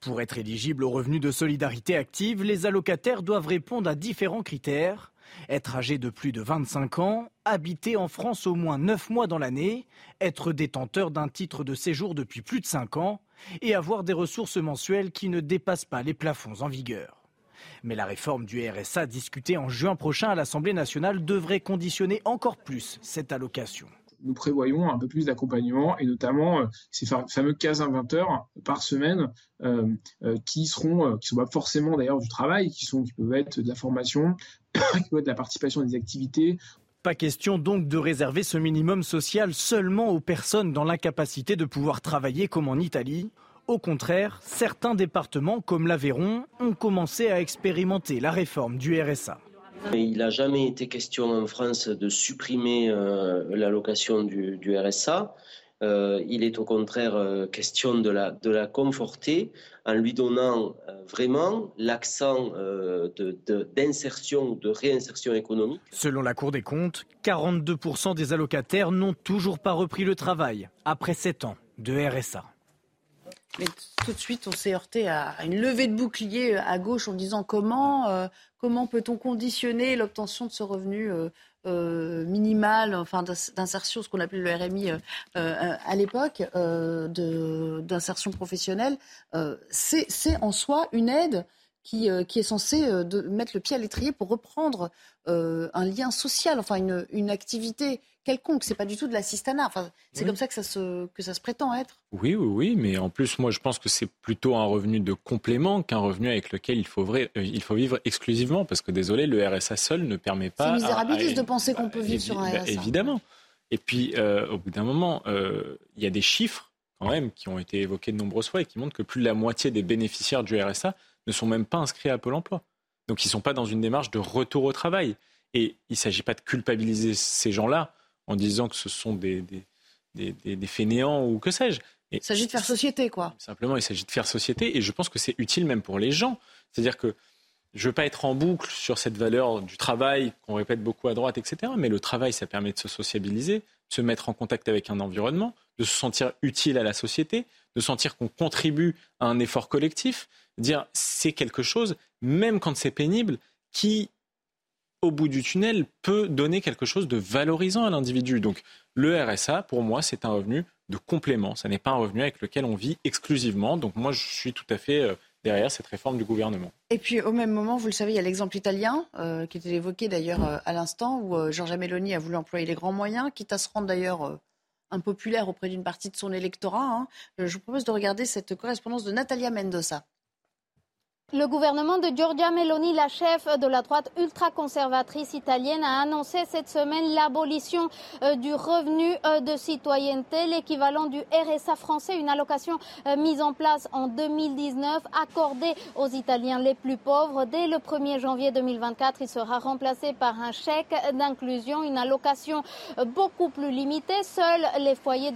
Pour être éligible au revenu de solidarité active, les allocataires doivent répondre à différents critères. Être âgé de plus de 25 ans, habiter en France au moins 9 mois dans l'année, être détenteur d'un titre de séjour depuis plus de 5 ans et avoir des ressources mensuelles qui ne dépassent pas les plafonds en vigueur. Mais la réforme du RSA discutée en juin prochain à l'Assemblée nationale devrait conditionner encore plus cette allocation nous prévoyons un peu plus d'accompagnement et notamment euh, ces fameux 15-20 heures par semaine euh, euh, qui seront, qui sont pas forcément d'ailleurs du travail, qui sont, qui peuvent être de la formation, qui peuvent être de la participation à des activités. Pas question donc de réserver ce minimum social seulement aux personnes dans l'incapacité de pouvoir travailler comme en Italie. Au contraire, certains départements comme l'Aveyron ont commencé à expérimenter la réforme du RSA. Il n'a jamais été question en France de supprimer euh, l'allocation du, RSA. Euh, il est au contraire euh, question de la, de la conforter en lui donnant vraiment l'accent d'insertion, de, de réinsertion économique. Selon la Cour des comptes, 42% des allocataires n'ont toujours pas repris le travail après 7 ans de RSA. Mais tout de suite, on s'est heurté à une levée de bouclier à gauche en disant comment, euh, comment peut-on conditionner l'obtention de ce revenu euh, euh, minimal, enfin d'insertion, ce qu'on appelait le RMI à l'époque, d'insertion professionnelle. C'est en soi une aide qui, qui est censée de mettre le pied à l'étrier pour reprendre un lien social, enfin une, une activité quelconque. C'est pas du tout de l'assistanat. Enfin, c'est comme ça que ça, se, que ça se prétend être. Oui, oui, oui. Mais en plus, moi, je pense que c'est plutôt un revenu de complément qu'un revenu avec lequel il faut, euh, il faut vivre exclusivement. Parce que, désolé, le RSA seul ne permet pas. C'est misérabiliste de penser qu'on peut vivre sur un RSA. évidemment. Et puis, euh, au bout d'un moment, euh, il y a des chiffres, quand même, qui ont été évoqués de nombreuses fois et qui montrent que plus de la moitié des bénéficiaires du RSA ne sont même pas inscrits à Pôle emploi. Donc, ils ne sont pas dans une démarche de retour au travail. Et il ne s'agit pas de culpabiliser ces gens-là en disant que ce sont des, des, des, fainéants ou que sais-je. Il s'agit de faire société, quoi. Simplement, il s'agit de faire société et je pense que c'est utile même pour les gens. C'est-à-dire que je ne veux pas être en boucle sur cette valeur du travail qu'on répète beaucoup à droite, etc. Mais le travail, ça permet de se sociabiliser, de se mettre en contact avec un environnement, de se sentir utile à la société, de sentir qu'on contribue à un effort collectif. Dire c'est quelque chose, même quand c'est pénible, qui au bout du tunnel, peut donner quelque chose de valorisant à l'individu. Donc le RSA, pour moi, c'est un revenu de complément. Ce n'est pas un revenu avec lequel on vit exclusivement. Donc moi, je suis tout à fait euh, derrière cette réforme du gouvernement. Et puis au même moment, vous le savez, il y a l'exemple italien euh, qui était évoqué d'ailleurs euh, à l'instant, où Giorgia Meloni a voulu employer les grands moyens, quitte à se rendre d'ailleurs impopulaire auprès d'une partie de son électorat. Hein. Je vous propose de regarder cette correspondance de Natalia Mendoza. Le gouvernement de Giorgia Meloni, la chef de la droite ultra-conservatrice italienne, a annoncé cette semaine l'abolition euh, du revenu euh, de citoyenneté, l'équivalent du RSA français, une allocation euh, mise en place en 2019, accordée aux Italiens les plus pauvres. Dès le 1er janvier 2024, il sera remplacé par un chèque d'inclusion, une allocation beaucoup plus limitée. Seuls les foyers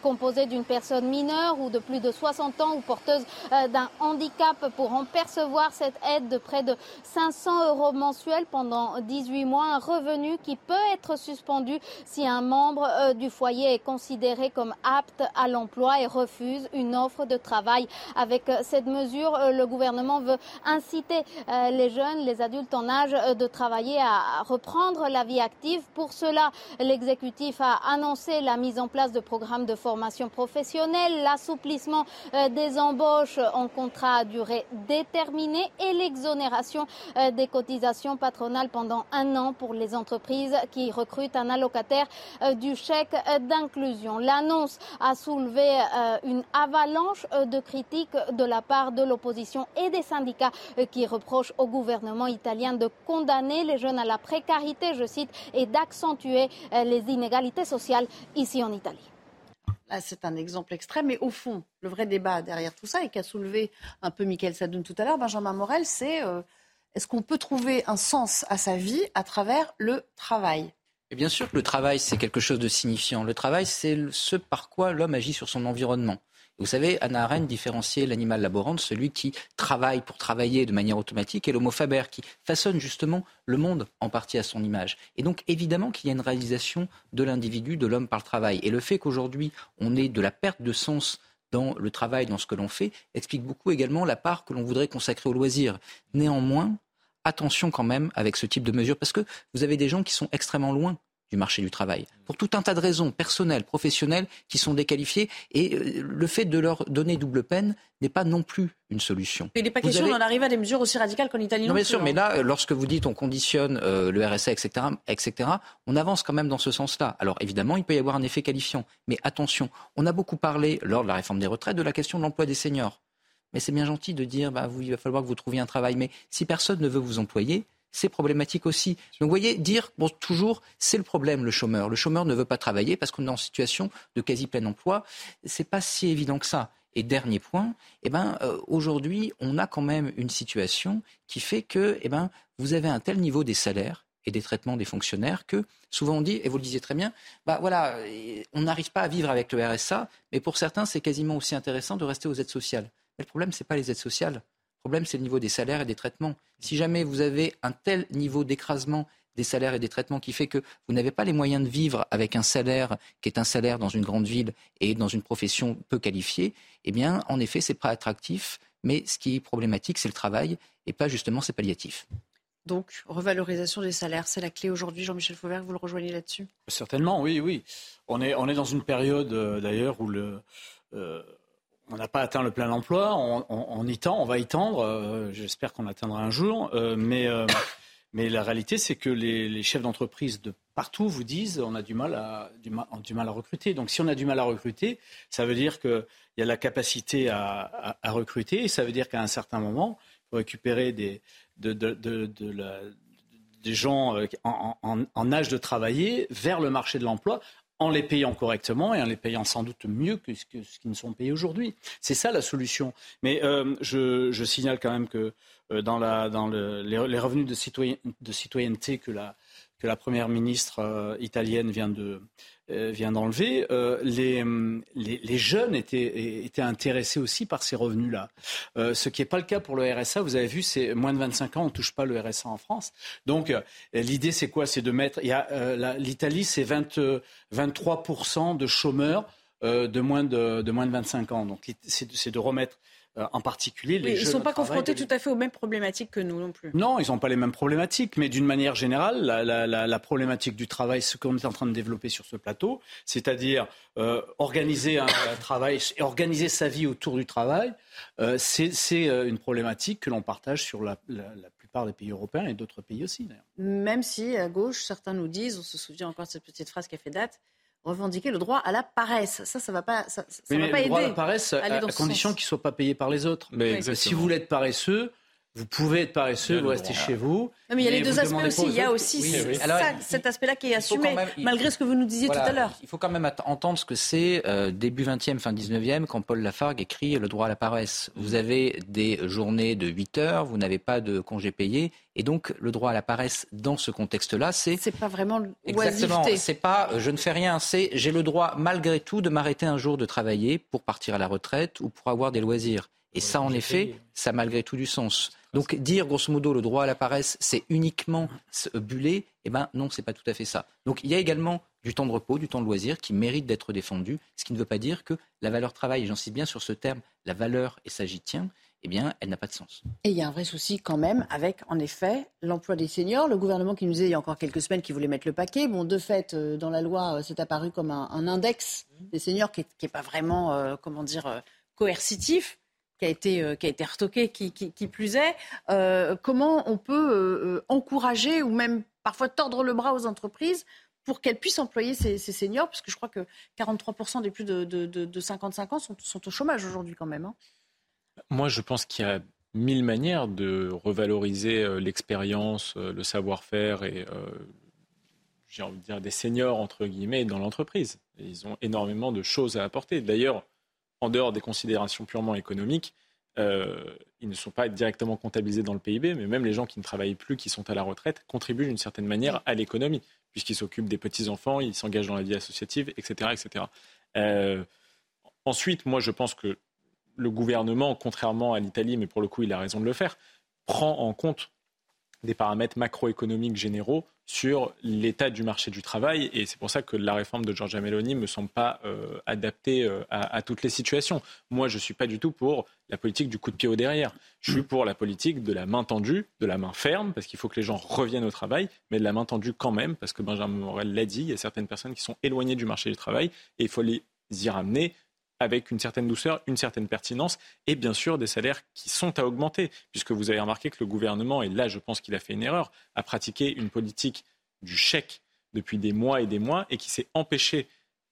composés d'une personne mineure ou de plus de 60 ans ou porteuse d'un handicap pourront perdre recevoir cette aide de près de 500 euros mensuels pendant 18 mois, un revenu qui peut être suspendu si un membre euh, du foyer est considéré comme apte à l'emploi et refuse une offre de travail. Avec euh, cette mesure, euh, le gouvernement veut inciter les jeunes, les adultes en âge de travailler à reprendre la vie active. Pour cela, l'exécutif a annoncé la mise en place de programmes de formation professionnelle, l'assouplissement des embauches en contrat à durée déterminée et l'exonération euh, des cotisations patronales pendant un an pour les entreprises qui recrutent un allocataire euh, du chèque euh, d'inclusion. L'annonce a soulevé une avalanche de critiques de la part de l'opposition et des syndicats qui reprochent au gouvernement italien de condamner les jeunes à la précarité, je cite, et d'accentuer les inégalités sociales ici en Italie. Là, c'est un exemple extrême, mais au fond, le vrai débat derrière tout ça, et qu'a soulevé un peu Michael Sadoun tout à l'heure, Benjamin Morel, c'est euh, est-ce qu'on peut trouver un sens à sa vie à travers le travail? Et bien sûr que le travail, c'est quelque chose de signifiant. Le travail, c'est ce par quoi l'homme agit sur son environnement. Vous savez, Anna Arendt différenciait l'animal laborant de celui qui travaille pour travailler de manière automatique et l'homo faber qui façonne justement le monde en partie à son image. Et donc évidemment qu'il y a une réalisation de l'individu, de l'homme par le travail. Et le fait qu'aujourd'hui on ait de la perte de sens dans le travail, dans ce que l'on fait, explique beaucoup également la part que l'on voudrait consacrer au loisir. Néanmoins, attention quand même avec ce type de mesures parce que vous avez des gens qui sont extrêmement loin du marché du travail, pour tout un tas de raisons personnelles, professionnelles, qui sont déqualifiées. Et euh, le fait de leur donner double peine n'est pas non plus une solution. Il n'est pas question d'en arriver à des mesures aussi radicales qu'en Italie. Non, bien sûr, mais hein. là, lorsque vous dites on conditionne euh, le RSA, etc., etc., on avance quand même dans ce sens-là. Alors évidemment, il peut y avoir un effet qualifiant. Mais attention, on a beaucoup parlé, lors de la réforme des retraites, de la question de l'emploi des seniors. Mais c'est bien gentil de dire, bah, vous, il va falloir que vous trouviez un travail. Mais si personne ne veut vous employer, c'est problématique aussi. Donc vous voyez, dire bon, toujours, c'est le problème, le chômeur. Le chômeur ne veut pas travailler parce qu'on est en situation de quasi plein emploi. C'est pas si évident que ça. Et dernier point, eh ben, euh, aujourd'hui, on a quand même une situation qui fait que eh ben, vous avez un tel niveau des salaires et des traitements des fonctionnaires que souvent on dit, et vous le disiez très bien, bah voilà, on n'arrive pas à vivre avec le RSA, mais pour certains, c'est quasiment aussi intéressant de rester aux aides sociales. Mais le problème, ce n'est pas les aides sociales. Le problème, c'est le niveau des salaires et des traitements. Si jamais vous avez un tel niveau d'écrasement des salaires et des traitements qui fait que vous n'avez pas les moyens de vivre avec un salaire qui est un salaire dans une grande ville et dans une profession peu qualifiée, eh bien, en effet, c'est pas attractif. Mais ce qui est problématique, c'est le travail et pas justement ces palliatifs. Donc, revalorisation des salaires, c'est la clé aujourd'hui. Jean-Michel Fauvert, vous le rejoignez là-dessus? Certainement, oui, oui. On est, on est dans une période, euh, d'ailleurs, où le, euh, on n'a pas atteint le plein emploi, on, y tend, on va y tendre. Euh, j'espère qu'on atteindra un jour. Euh, mais, euh, mais la réalité, c'est que les, chefs d'entreprise de partout vous disent on a du mal, à, recruter. Donc si on a du mal à recruter, ça veut dire qu'il y a la capacité à, recruter et ça veut dire qu'à un certain moment, il faut récupérer des, gens en, en, âge de travailler vers le marché de l'emploi en les payant correctement et en les payant sans doute mieux que ce, qu'ils ne sont payés aujourd'hui. C'est ça la solution. Mais euh, je, signale quand même que euh, dans, les, revenus de, citoyenneté que la, première ministre euh, italienne vient de, vient d'enlever, euh, les, les, jeunes étaient, étaient intéressés aussi par ces revenus-là. Euh, ce qui n'est pas le cas pour le RSA. Vous avez vu, c'est moins de 25 ans, on ne touche pas le RSA en France. Donc l'idée, c'est quoi? C'est de mettre. L'Italie, c'est 23% de chômeurs de moins de, de moins de 25 ans. Donc c'est de remettre euh, en particulier les Ils ne sont pas confrontés tout à fait aux mêmes problématiques que nous non plus. Non, ils n'ont pas les mêmes problématiques, mais d'une manière générale, la, problématique du travail, ce qu'on est en train de développer sur ce plateau, c'est-à-dire euh, organiser un, travail, organiser sa vie autour du travail, euh, c'est une problématique que l'on partage sur la, plupart des pays européens et d'autres pays aussi. Même si à gauche, certains nous disent, on se souvient encore de cette petite phrase qui a fait date, revendiquer le droit à la paresse. Ça, ça va pas, ça, ça va pas le droit à la paresse, à, condition qu'il ne soit pas payé par les autres. Mais si vous voulez être paresseux, vous pouvez être paresseux, vous restez chez vous. Non, mais il y a les deux aspects aussi. Il y a aussi cet aspect-là qui est assumé, malgré ce que vous nous disiez tout à l'heure. Il faut quand même entendre ce que c'est euh, début 20e, fin 19e, quand Paul Lafargue écrit Le droit à la paresse. Vous avez des journées de 8 heures, vous n'avez pas de congé payé. Et donc, le droit à la paresse, dans ce contexte-là, c'est. C'est pas vraiment Exactement. C'est pas euh, je ne fais rien, c'est j'ai le droit, malgré tout, de m'arrêter un jour de travailler pour partir à la retraite ou pour avoir des loisirs. Et ça, en effet, ça a malgré tout du sens. Donc dire grosso modo le droit à la paresse, c'est uniquement buller, eh ben non, c'est pas tout à fait ça. Donc il y a également du temps de repos, du temps de loisir qui mérite d'être défendu, ce qui ne veut pas dire que la valeur travail, et j'insiste bien sur ce terme, la valeur et ça j'y tiens, eh bien, elle n'a pas de sens. Et il y a un vrai souci quand même avec, en effet, l'emploi des seniors. Le gouvernement qui nous disait il y a encore quelques semaines qu'il voulait mettre le paquet. Bon, de fait, euh, dans la loi, euh, c'est apparu comme un, index des seniors qui n'est pas vraiment, euh, comment dire, coercitif qui a été, euh, qui été qui, plus est, euh, comment on peut euh, encourager ou même parfois tordre le bras aux entreprises pour qu'elles puissent employer ces, seniors, parce que je crois que 43% des plus de, de, 55 ans sont, sont au chômage aujourd'hui quand même. Hein. Moi, je pense qu'il y a mille manières de revaloriser l'expérience, le savoir-faire et j'ai envie de dire des seniors entre guillemets dans l'entreprise. Ils ont énormément de choses à apporter. D'ailleurs, en dehors des considérations purement économiques, euh, ils ne sont pas directement comptabilisés dans le PIB, mais même les gens qui ne travaillent plus, qui sont à la retraite, contribuent d'une certaine manière à l'économie, puisqu'ils s'occupent des petits-enfants, ils s'engagent dans la vie associative, etc. etc. Euh, ensuite, moi, je pense que le gouvernement, contrairement à l'Italie, mais pour le coup, il a raison de le faire, prend en compte des paramètres macroéconomiques généraux sur l'état du marché du travail. Et c'est pour ça que la réforme de Giorgia Meloni ne me semble pas euh, adaptée euh, à, toutes les situations. Moi, je ne suis pas du tout pour la politique du coup de pied au derrière. Je suis pour la politique de la main tendue, de la main ferme, parce qu'il faut que les gens reviennent au travail, mais de la main tendue quand même, parce que Benjamin Morel l'a dit, il y a certaines personnes qui sont éloignées du marché du travail et il faut les y ramener avec une certaine douceur, une certaine pertinence et bien sûr des salaires qui sont à augmenter, puisque vous avez remarqué que le gouvernement, et là je pense qu'il a fait une erreur, a pratiqué une politique du chèque depuis des mois et des mois et qui s'est empêché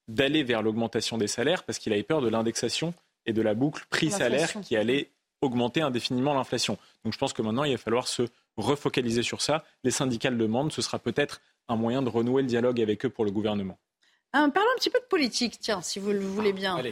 d'aller vers l'augmentation des salaires parce qu'il avait peur de l'indexation et de la boucle prix-salaire qui allait augmenter indéfiniment l'inflation. Donc je pense que maintenant il va falloir se refocaliser sur ça. Les syndicats le demandent, ce sera peut-être un moyen de renouer le dialogue avec eux pour le gouvernement. parlons un petit peu de politique, tiens, si vous le voulez bien.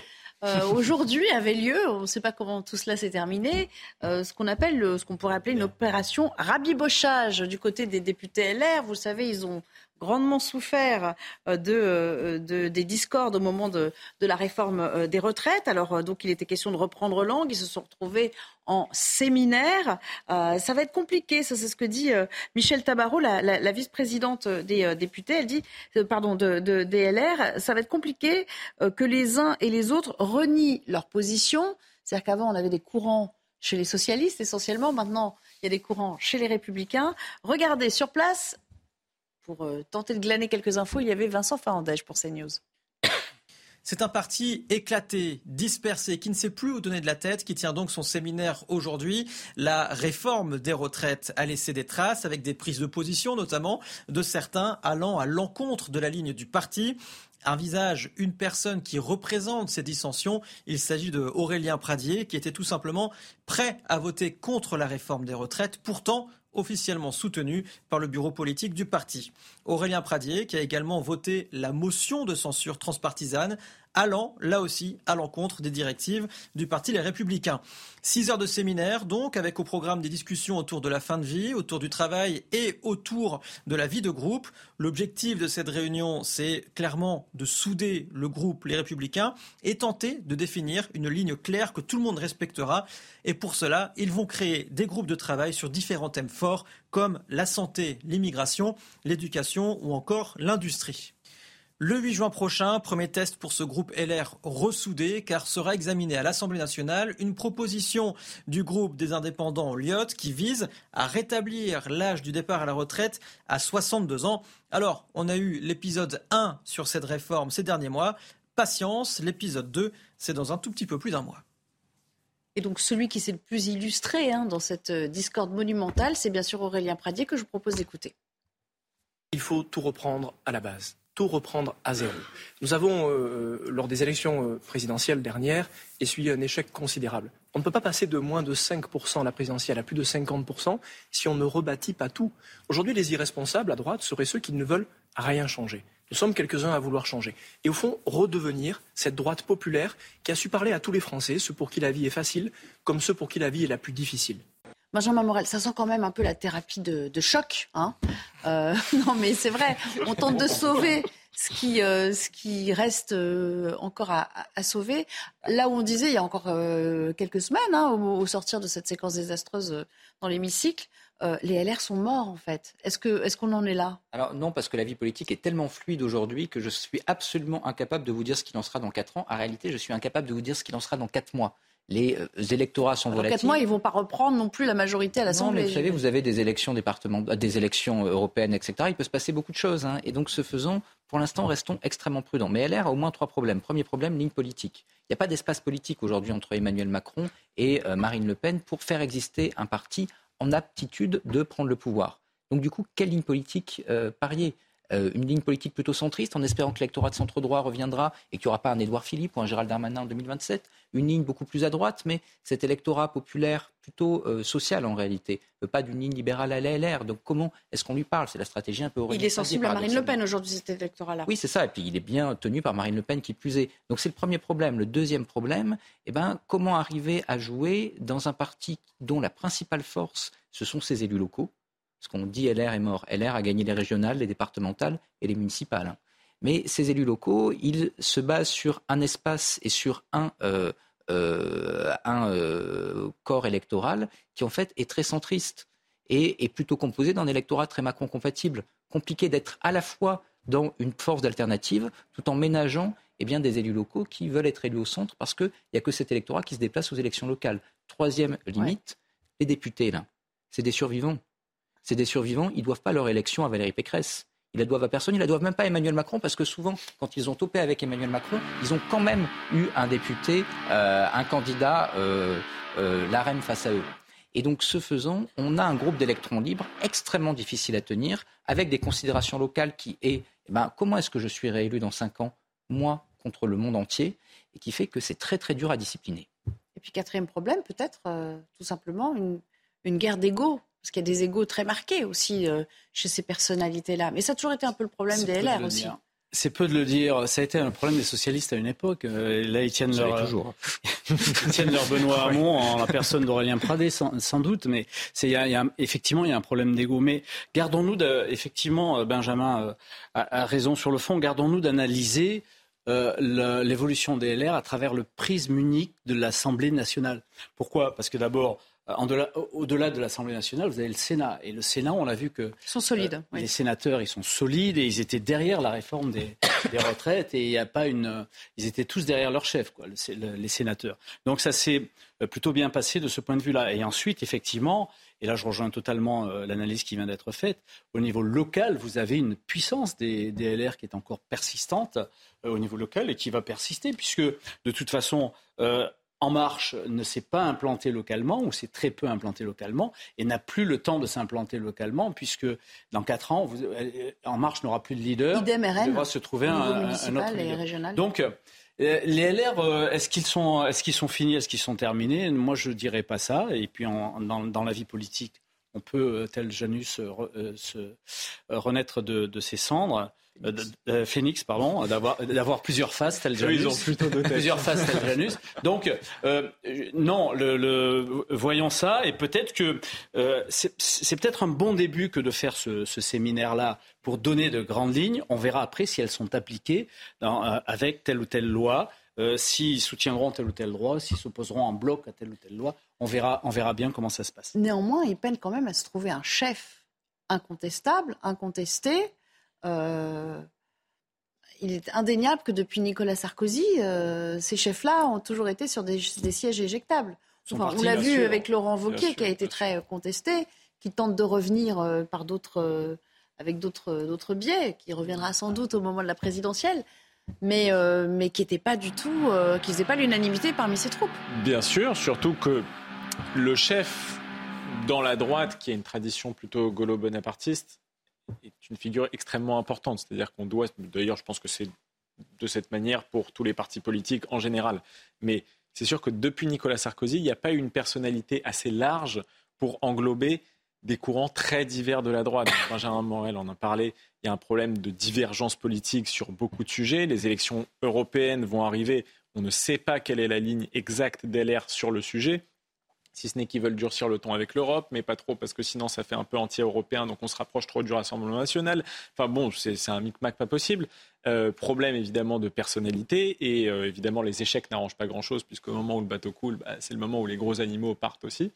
Euh, aujourd'hui avait lieu, on ne sait pas comment tout cela s'est terminé, euh, ce qu'on appelle, ce qu'on pourrait appeler une opération rabibochage du côté des députés LR. Vous savez, ils ont grandement souffert euh, euh, de, des discordes au moment de, la réforme euh, des retraites. Alors, donc, il était question de reprendre langue. Ils se sont retrouvés en séminaire. ça va être compliqué, ça c'est ce que dit Michel Tabarot, la, vice-présidente des députés. Elle dit, pardon, de, de, des LR, ça va être compliqué que les uns et les autres renient leur position. C'est-à-dire qu'avant, on avait des courants chez les socialistes essentiellement. Maintenant, il y a des courants chez les républicains. Regardez sur place pour euh, tenter de glaner quelques infos, il y avait Vincent Farandège pour CNews. C'est un parti éclaté, dispersé, qui ne sait plus où donner de la tête, qui tient donc son séminaire aujourd'hui. La réforme des retraites a laissé des traces avec des prises de position, notamment de certains allant à l'encontre de la ligne du parti un visage, une personne qui représente ces dissensions. Il s'agit de Aurélien Pradier, qui était tout simplement prêt à voter contre la réforme des retraites. Pourtant, officiellement soutenu par le bureau politique du parti. Aurélien Pradier, qui a également voté la motion de censure transpartisane, allant là aussi à l'encontre des directives du Parti Les Républicains. Six heures de séminaire, donc, avec au programme des discussions autour de la fin de vie, autour du travail et autour de la vie de groupe. L'objectif de cette réunion, c'est clairement de souder le groupe Les Républicains et tenter de définir une ligne claire que tout le monde respectera. Et pour cela, ils vont créer des groupes de travail sur différents thèmes forts comme la santé, l'immigration, l'éducation ou encore l'industrie. Le 8 juin prochain, premier test pour ce groupe LR ressoudé, car sera examinée à l'Assemblée nationale une proposition du groupe des indépendants Lyot qui vise à rétablir l'âge du départ à la retraite à 62 ans. Alors, on a eu l'épisode 1 sur cette réforme ces derniers mois. Patience, l'épisode 2, c'est dans un tout petit peu plus d'un mois. Et donc celui qui s'est le plus illustré hein, dans cette euh, discorde monumentale, c'est bien sûr Aurélien Pradier que je vous propose d'écouter. Il faut tout reprendre à la base tout reprendre à zéro. Nous avons, euh, lors des élections euh, présidentielles dernières, essuyé un échec considérable. On ne peut pas passer de moins de 5% à la présidentielle à plus de 50% si on ne rebâtit pas tout. Aujourd'hui, les irresponsables à droite seraient ceux qui ne veulent rien changer. Nous sommes quelques-uns à vouloir changer. Et au fond, redevenir cette droite populaire qui a su parler à tous les Français, ceux pour qui la vie est facile, comme ceux pour qui la vie est la plus difficile. Benjamin Morel, ça sent quand même un peu la thérapie de, choc. Hein euh, non, mais c'est vrai, on tente de sauver ce qui, euh, ce qui reste euh, encore à, sauver. Là où on disait il y a encore quelques semaines, hein, au, sortir de cette séquence désastreuse dans l'hémicycle, les LR sont morts en fait. Est-ce qu'on est qu'on en est là? Alors non, parce que la vie politique est tellement fluide aujourd'hui que je suis absolument incapable de vous dire ce qu'il en sera dans 4 ans. En réalité, je suis incapable de vous dire ce qu'il en sera dans 4 mois les euh, électorats sont volatiles. Dans mois, ils ne vont pas reprendre non plus la majorité à l'Assemblée. vous savez, vous avez des élections département, euh, des élections euh, européennes, etc. Il peut se passer beaucoup de choses. Hein. Et donc, ce faisant, pour l'instant, restons extrêmement prudents. Mais LR a au moins trois problèmes. Premier problème, ligne politique. Il n'y a pas d'espace politique aujourd'hui entre Emmanuel Macron et Marine Le Pen pour faire exister un parti en aptitude de prendre le pouvoir. Donc, du coup, quelle ligne politique parier? Euh, une ligne politique plutôt centriste, en espérant que l'électorat de centre-droit reviendra et qu'il n'y aura pas un Édouard Philippe ou un Gérald Darmanin en 2027. Une ligne beaucoup plus à droite, mais cet électorat populaire plutôt euh, social en réalité, euh, pas d'une ligne libérale à l'ALR. Donc comment est-ce qu'on lui parle? C'est la stratégie un peu Il est sensible à Marine Le Pen aujourd'hui, cet électorat-là. Oui, c'est ça. Et puis il est bien tenu par Marine Le Pen qui plus est. Donc c'est le premier problème. Le deuxième problème, eh ben, comment arriver à jouer dans un parti dont la principale force, ce sont ses élus locaux? Ce qu'on dit LR est mort. LR a gagné les régionales, les départementales et les municipales. Mais ces élus locaux, ils se basent sur un espace et sur un, euh, euh, un euh, corps électoral qui en fait est très centriste. et est plutôt composé d'un électorat très Macron compatible. Compliqué d'être à la fois dans une force d'alternative, tout en ménageant eh bien, des élus locaux qui veulent être élus au centre parce qu'il n'y a que cet électorat qui se déplace aux élections locales. Troisième limite, les députés, là, c'est des survivants. C'est des survivants, ils ne doivent pas leur élection à Valérie Pécresse. Ils la doivent à personne, ils la doivent même pas à Emmanuel Macron, parce que souvent, quand ils ont topé avec Emmanuel Macron, ils ont quand même eu un député, euh, un candidat, euh, euh, face à eux. Et donc, ce faisant, on a un groupe d'électrons libres extrêmement difficile à tenir, avec des considérations locales qui est, eh ben, comment est-ce que je suis réélu dans cinq ans, moi contre le monde entier, et qui fait que c'est très très dur à discipliner. Et puis quatrième problème, peut-être tout simplement une, une guerre d'ego parce qu'il y a des égaux très marqués aussi euh, chez ces personnalités-là. Mais ça a toujours été un peu le problème des LR aussi. C'est peu de le dire. Ça a été un problème des socialistes à une époque. Euh, là, ils tiennent leur, toujours. ils tiennent leur Benoît Hamon en la personne d'Aurélien Pradé, sans, doute. Mais c'est, y a, effectivement, il y a un problème d'ego. Mais gardons-nous, effectivement, euh, Benjamin a, raison sur le fond. Gardons-nous d'analyser l'évolution des LR à travers le prisme unique de l'Assemblée nationale. Pourquoi? Parce que d'abord, au-delà de l'Assemblée nationale, vous avez le Sénat. Et le Sénat, on a vu que... Ils sont solides. Euh, les sénateurs, ils sont solides et ils étaient derrière la réforme des, retraites et il n'y a pas une... Ils étaient tous derrière leur chef, quoi, les sénateurs. Donc ça s'est euh, plutôt bien passé de ce point de vue-là. Et ensuite, effectivement, et là je rejoins totalement euh, l'analyse qui vient d'être faite, au niveau local, vous avez une puissance des, des LR qui est encore persistante au niveau local et qui va persister, puisque de toute façon, en Marche ne s'est pas implanté localement, ou s'est très peu implanté localement, et n'a plus le temps de s'implanter localement, puisque dans quatre ans, euh, En Marche n'aura plus de leader. Idem RN, devra se trouver un, autre et régional. Donc, euh, les LR, euh, est-ce qu'ils sont, est qu'ils sont finis, est-ce qu'ils sont terminés? Moi, je ne dirais pas ça. Et puis, dans, la vie politique, on peut, tel Janus, se renaître de ses cendres. Euh, euh, Phoenix, pardon, d'avoir plusieurs faces tel Janus. ils ont plutôt plusieurs faces tel Janus. Donc, euh, non, le, voyons ça, et peut-être que c'est peut-être un bon début que de faire ce, séminaire-là pour donner de grandes lignes. On verra après si elles sont appliquées avec telle ou telle loi. s'ils soutiendront tel ou tel droit, s'ils s'opposeront en bloc à telle ou telle loi, on verra, on verra bien comment ça se passe. Néanmoins, ils peinent quand même à se trouver un chef incontestable, incontesté, euh, il est indéniable que depuis Nicolas Sarkozy, euh, ces chefs-là ont toujours été sur des, sièges éjectables. on l'a vu avec Laurent Wauquiez, qui a été très contesté, qui tente de revenir euh, par d'autres, avec d'autres, biais, qui reviendra sans doute au moment de la présidentielle, mais, mais qui n'était pas du tout, qui faisait pas l'unanimité parmi ses troupes. Bien sûr, surtout que le chef dans la droite, qui a une tradition plutôt gaulo-bonapartiste, est une figure extrêmement importante. C'est-à-dire qu'on doit, d'ailleurs, je pense que c'est de cette manière pour tous les partis politiques en général. Mais c'est sûr que depuis Nicolas Sarkozy, il n'y a pas eu une personnalité assez large pour englober des courants très divers de la droite. Benjamin Morel en a parlé. Il y a un problème de divergence politique sur beaucoup de sujets. Les élections européennes vont arriver. On ne sait pas quelle est la ligne exacte d'LR sur le sujet si ce n'est qu'ils veulent durcir le ton avec l'Europe, mais pas trop parce que sinon ça fait un peu anti-européen, donc on se rapproche trop du Rassemblement national. Enfin bon, c'est un micmac pas possible. Euh, problème évidemment de personnalité et euh, évidemment les échecs n'arrangent pas grand-chose puisqu'au moment où le bateau coule, bah, c'est le moment où les gros animaux partent aussi.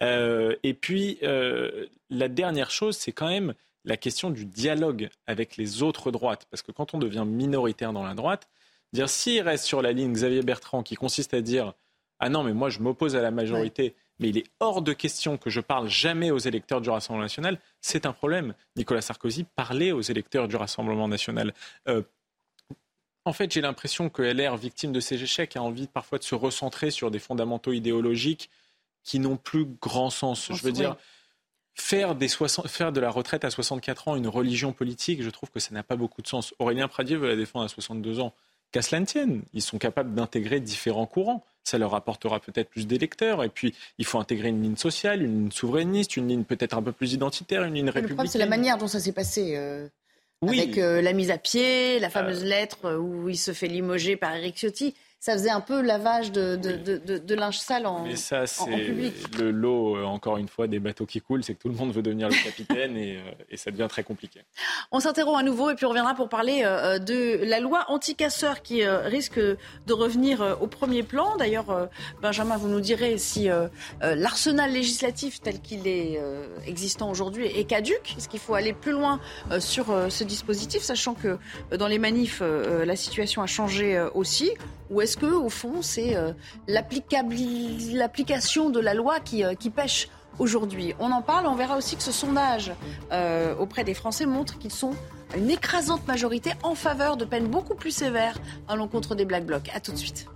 Euh, et puis la dernière chose, c'est quand même la question du dialogue avec les autres droites, parce que quand on devient minoritaire dans la droite, dire s'il reste sur la ligne Xavier Bertrand qui consiste à dire ah non, mais moi je m'oppose à la majorité. Mais il est hors de question que je parle jamais aux électeurs du Rassemblement national. C'est un problème. Nicolas Sarkozy parlait aux électeurs du Rassemblement national. Euh, en fait, j'ai l'impression que LR, victime de ces échecs, a envie parfois de se recentrer sur des fondamentaux idéologiques qui n'ont plus grand sens. Je veux dire, faire, des faire de la retraite à 64 ans une religion politique, je trouve que ça n'a pas beaucoup de sens. Aurélien Pradier veut la défendre à 62 ans. Qu'à cela ne tienne, ils sont capables d'intégrer différents courants ça leur apportera peut-être plus d'électeurs. Et puis, il faut intégrer une ligne sociale, une ligne souverainiste, une ligne peut-être un peu plus identitaire, une ligne républicaine. c'est la manière dont ça s'est passé. Euh, oui. Avec euh, la mise à pied, la fameuse euh. lettre où il se fait limoger par Eric Ciotti. Ça faisait un peu lavage de, de, linge sale en, Mais ça, c'est le lot, euh, encore une fois, des bateaux qui coulent, c'est que tout le monde veut devenir le capitaine et, euh, et, ça devient très compliqué. On s'interrompt à nouveau et puis on reviendra pour parler euh, de la loi anti-casseurs qui risque de revenir au premier plan. D'ailleurs, Benjamin, vous nous direz si l'arsenal législatif tel qu'il est existant aujourd'hui est caduque. Est-ce qu'il faut aller plus loin sur ce dispositif, sachant que dans les manifs, la situation a changé aussi ou est-ce que, au fond, c'est euh, l'application de la loi qui, euh, pêche aujourd'hui? On en parle. On verra aussi que ce sondage euh, auprès des Français montre qu'ils sont une écrasante majorité en faveur de peines beaucoup plus sévères à l'encontre des Black Blocs. A tout de suite.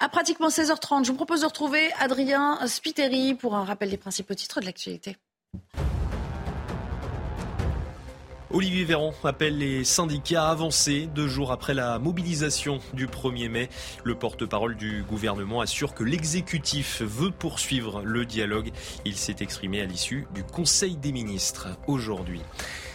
À pratiquement 16h30, je vous propose de retrouver Adrien Spiteri pour un rappel des principaux titres de l'actualité. Olivier Véran appelle les syndicats à avancer deux jours après la mobilisation du 1er mai. Le porte-parole du gouvernement assure que l'exécutif veut poursuivre le dialogue. Il s'est exprimé à l'issue du Conseil des ministres aujourd'hui.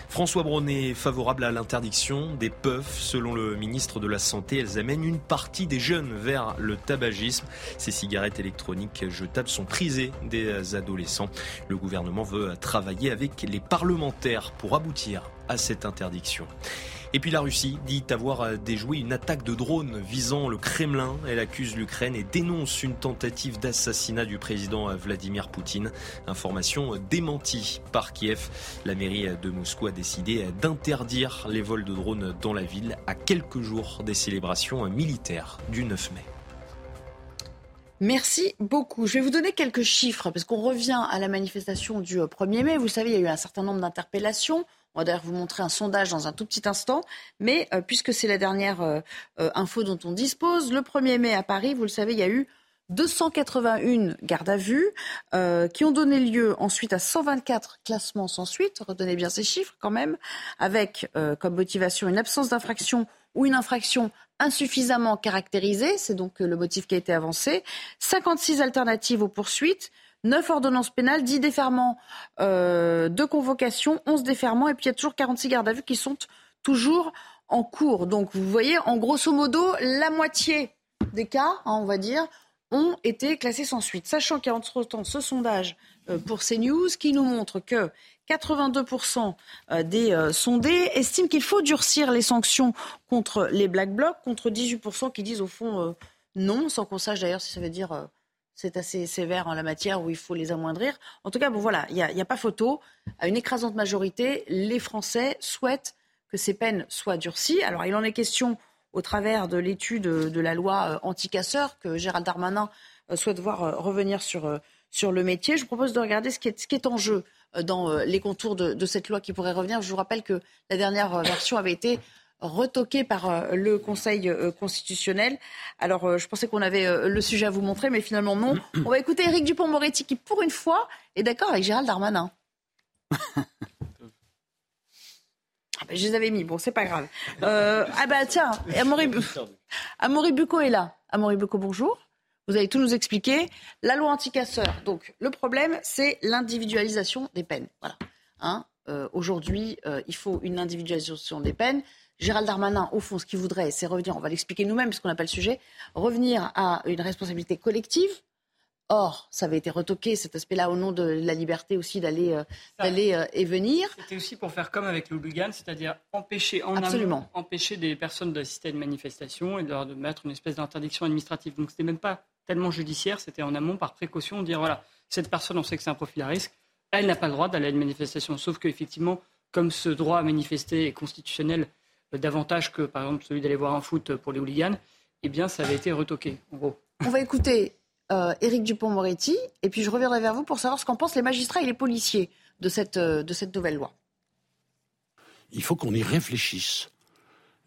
François Braun est favorable à l'interdiction des puffs. Selon le ministre de la Santé, elles amènent une partie des jeunes vers le tabagisme. Ces cigarettes électroniques jetables sont prisées des adolescents. Le gouvernement veut travailler avec les parlementaires pour aboutir à cette interdiction. Et puis la Russie dit avoir euh, déjoué une attaque de drone visant le Kremlin. Elle accuse l'Ukraine et dénonce une tentative d'assassinat du président euh, Vladimir Poutine. Information euh, démentie par Kiev. La mairie de Moscou a décidé d'interdire les vols de drones dans la ville à quelques jours des célébrations militaires du 9 mai. Merci beaucoup. Je vais vous donner quelques chiffres parce qu'on revient à la manifestation du 1er mai. Vous savez, il y a eu un certain nombre d'interpellations. On va d'ailleurs vous montrer un sondage dans un tout petit instant. Mais euh, puisque c'est la dernière euh, euh, info dont on dispose, le 1er mai à Paris, vous le savez, il y a eu 281 gardes à vue qui ont donné lieu ensuite à 124 classements sans suite. Retenez bien ces chiffres quand même, avec comme motivation une absence d'infraction ou une infraction insuffisamment caractérisée. C'est donc le motif qui a été avancé. 56 alternatives aux poursuites. 9 ordonnances pénales, 10 déferments euh, de convocation, 11 déferments, et puis il y a toujours 46 gardes à vue qui sont toujours en cours. Donc vous voyez, en grosso modo, la moitié des cas, hein, on va dire, ont été classés sans suite. Sachant qu'il y a entre-temps ce sondage euh, pour CNews qui nous montre que 82% euh, des sondés estiment qu'il faut durcir les sanctions contre les Black Blocs, contre 18% qui disent au fond non, sans qu'on sache d'ailleurs si ça veut dire c'est assez sévère en la matière où il faut les amoindrir. En tout cas, bon voilà, il n'y a, pas photo. À une écrasante majorité, les Français souhaitent que ces peines soient durcies. Alors, il en est question au travers de l'étude de la loi euh, anti-casseurs que Gérald Darmanin euh, souhaite voir euh, revenir sur, le métier. Je vous propose de regarder ce qui est, en jeu dans les contours de, cette loi qui pourrait revenir. Je vous rappelle que la dernière version avait été retoqué par euh, le Conseil euh, constitutionnel. Alors, euh, je pensais qu'on avait le sujet à vous montrer, mais finalement non. On va écouter Éric Dupont-Moretti qui, pour une fois, est d'accord avec Gérald Darmanin. Ah ben, je les avais mis, bon, c'est pas grave. ah bah tiens, Amaury, Amaury Bucco est là. Amaury Bucco, bonjour. Vous allez tout nous expliquer. La loi anti-casseur. Donc, le problème, c'est l'individualisation des peines. Voilà. Hein Aujourd'hui, il faut une individualisation des peines. Gérald Darmanin, au fond, ce qu'il voudrait, c'est revenir, on va l'expliquer nous-mêmes, puisqu'on n'a pas le sujet, revenir à une responsabilité collective. Or, ça avait été retoqué, cet aspect-là, au nom de la liberté aussi d'aller euh, euh, et venir. C'était aussi pour faire comme avec le c'est-à-dire empêcher en Absolument. empêcher des personnes d'assister à une manifestation et de, de mettre une espèce d'interdiction administrative. Donc, c'était même pas tellement judiciaire, c'était en amont, par précaution, dire voilà, cette personne, on sait que c'est un profil à risque, elle n'a pas le droit d'aller à une manifestation. Sauf qu'effectivement, comme ce droit à manifester est constitutionnel davantage que, par exemple, celui d'aller voir un foot pour les hooligans, eh bien, ça avait été retoqué, en gros. On va écouter euh, Éric Dupont-Moretti, et puis je reviendrai vers vous pour savoir ce qu'en pensent les magistrats et les policiers de cette, euh, de cette nouvelle loi. Il faut qu'on y réfléchisse.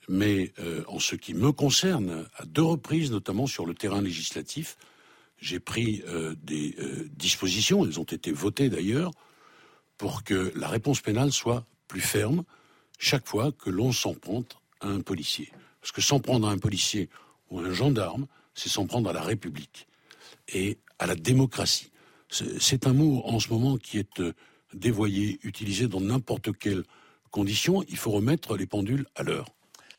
Mais euh, en ce qui me concerne, à deux reprises, notamment sur le terrain législatif, j'ai pris des dispositions, elles ont été votées d'ailleurs, pour que la réponse pénale soit plus ferme, chaque fois que l'on s'en prend à un policier. Parce que s'en prendre à un policier ou à un gendarme, c'est s'en prendre à la République et à la démocratie. C'est un mot en ce moment qui est euh, dévoyé, utilisé dans n'importe quel conditions, il faut remettre les pendules à l'heure.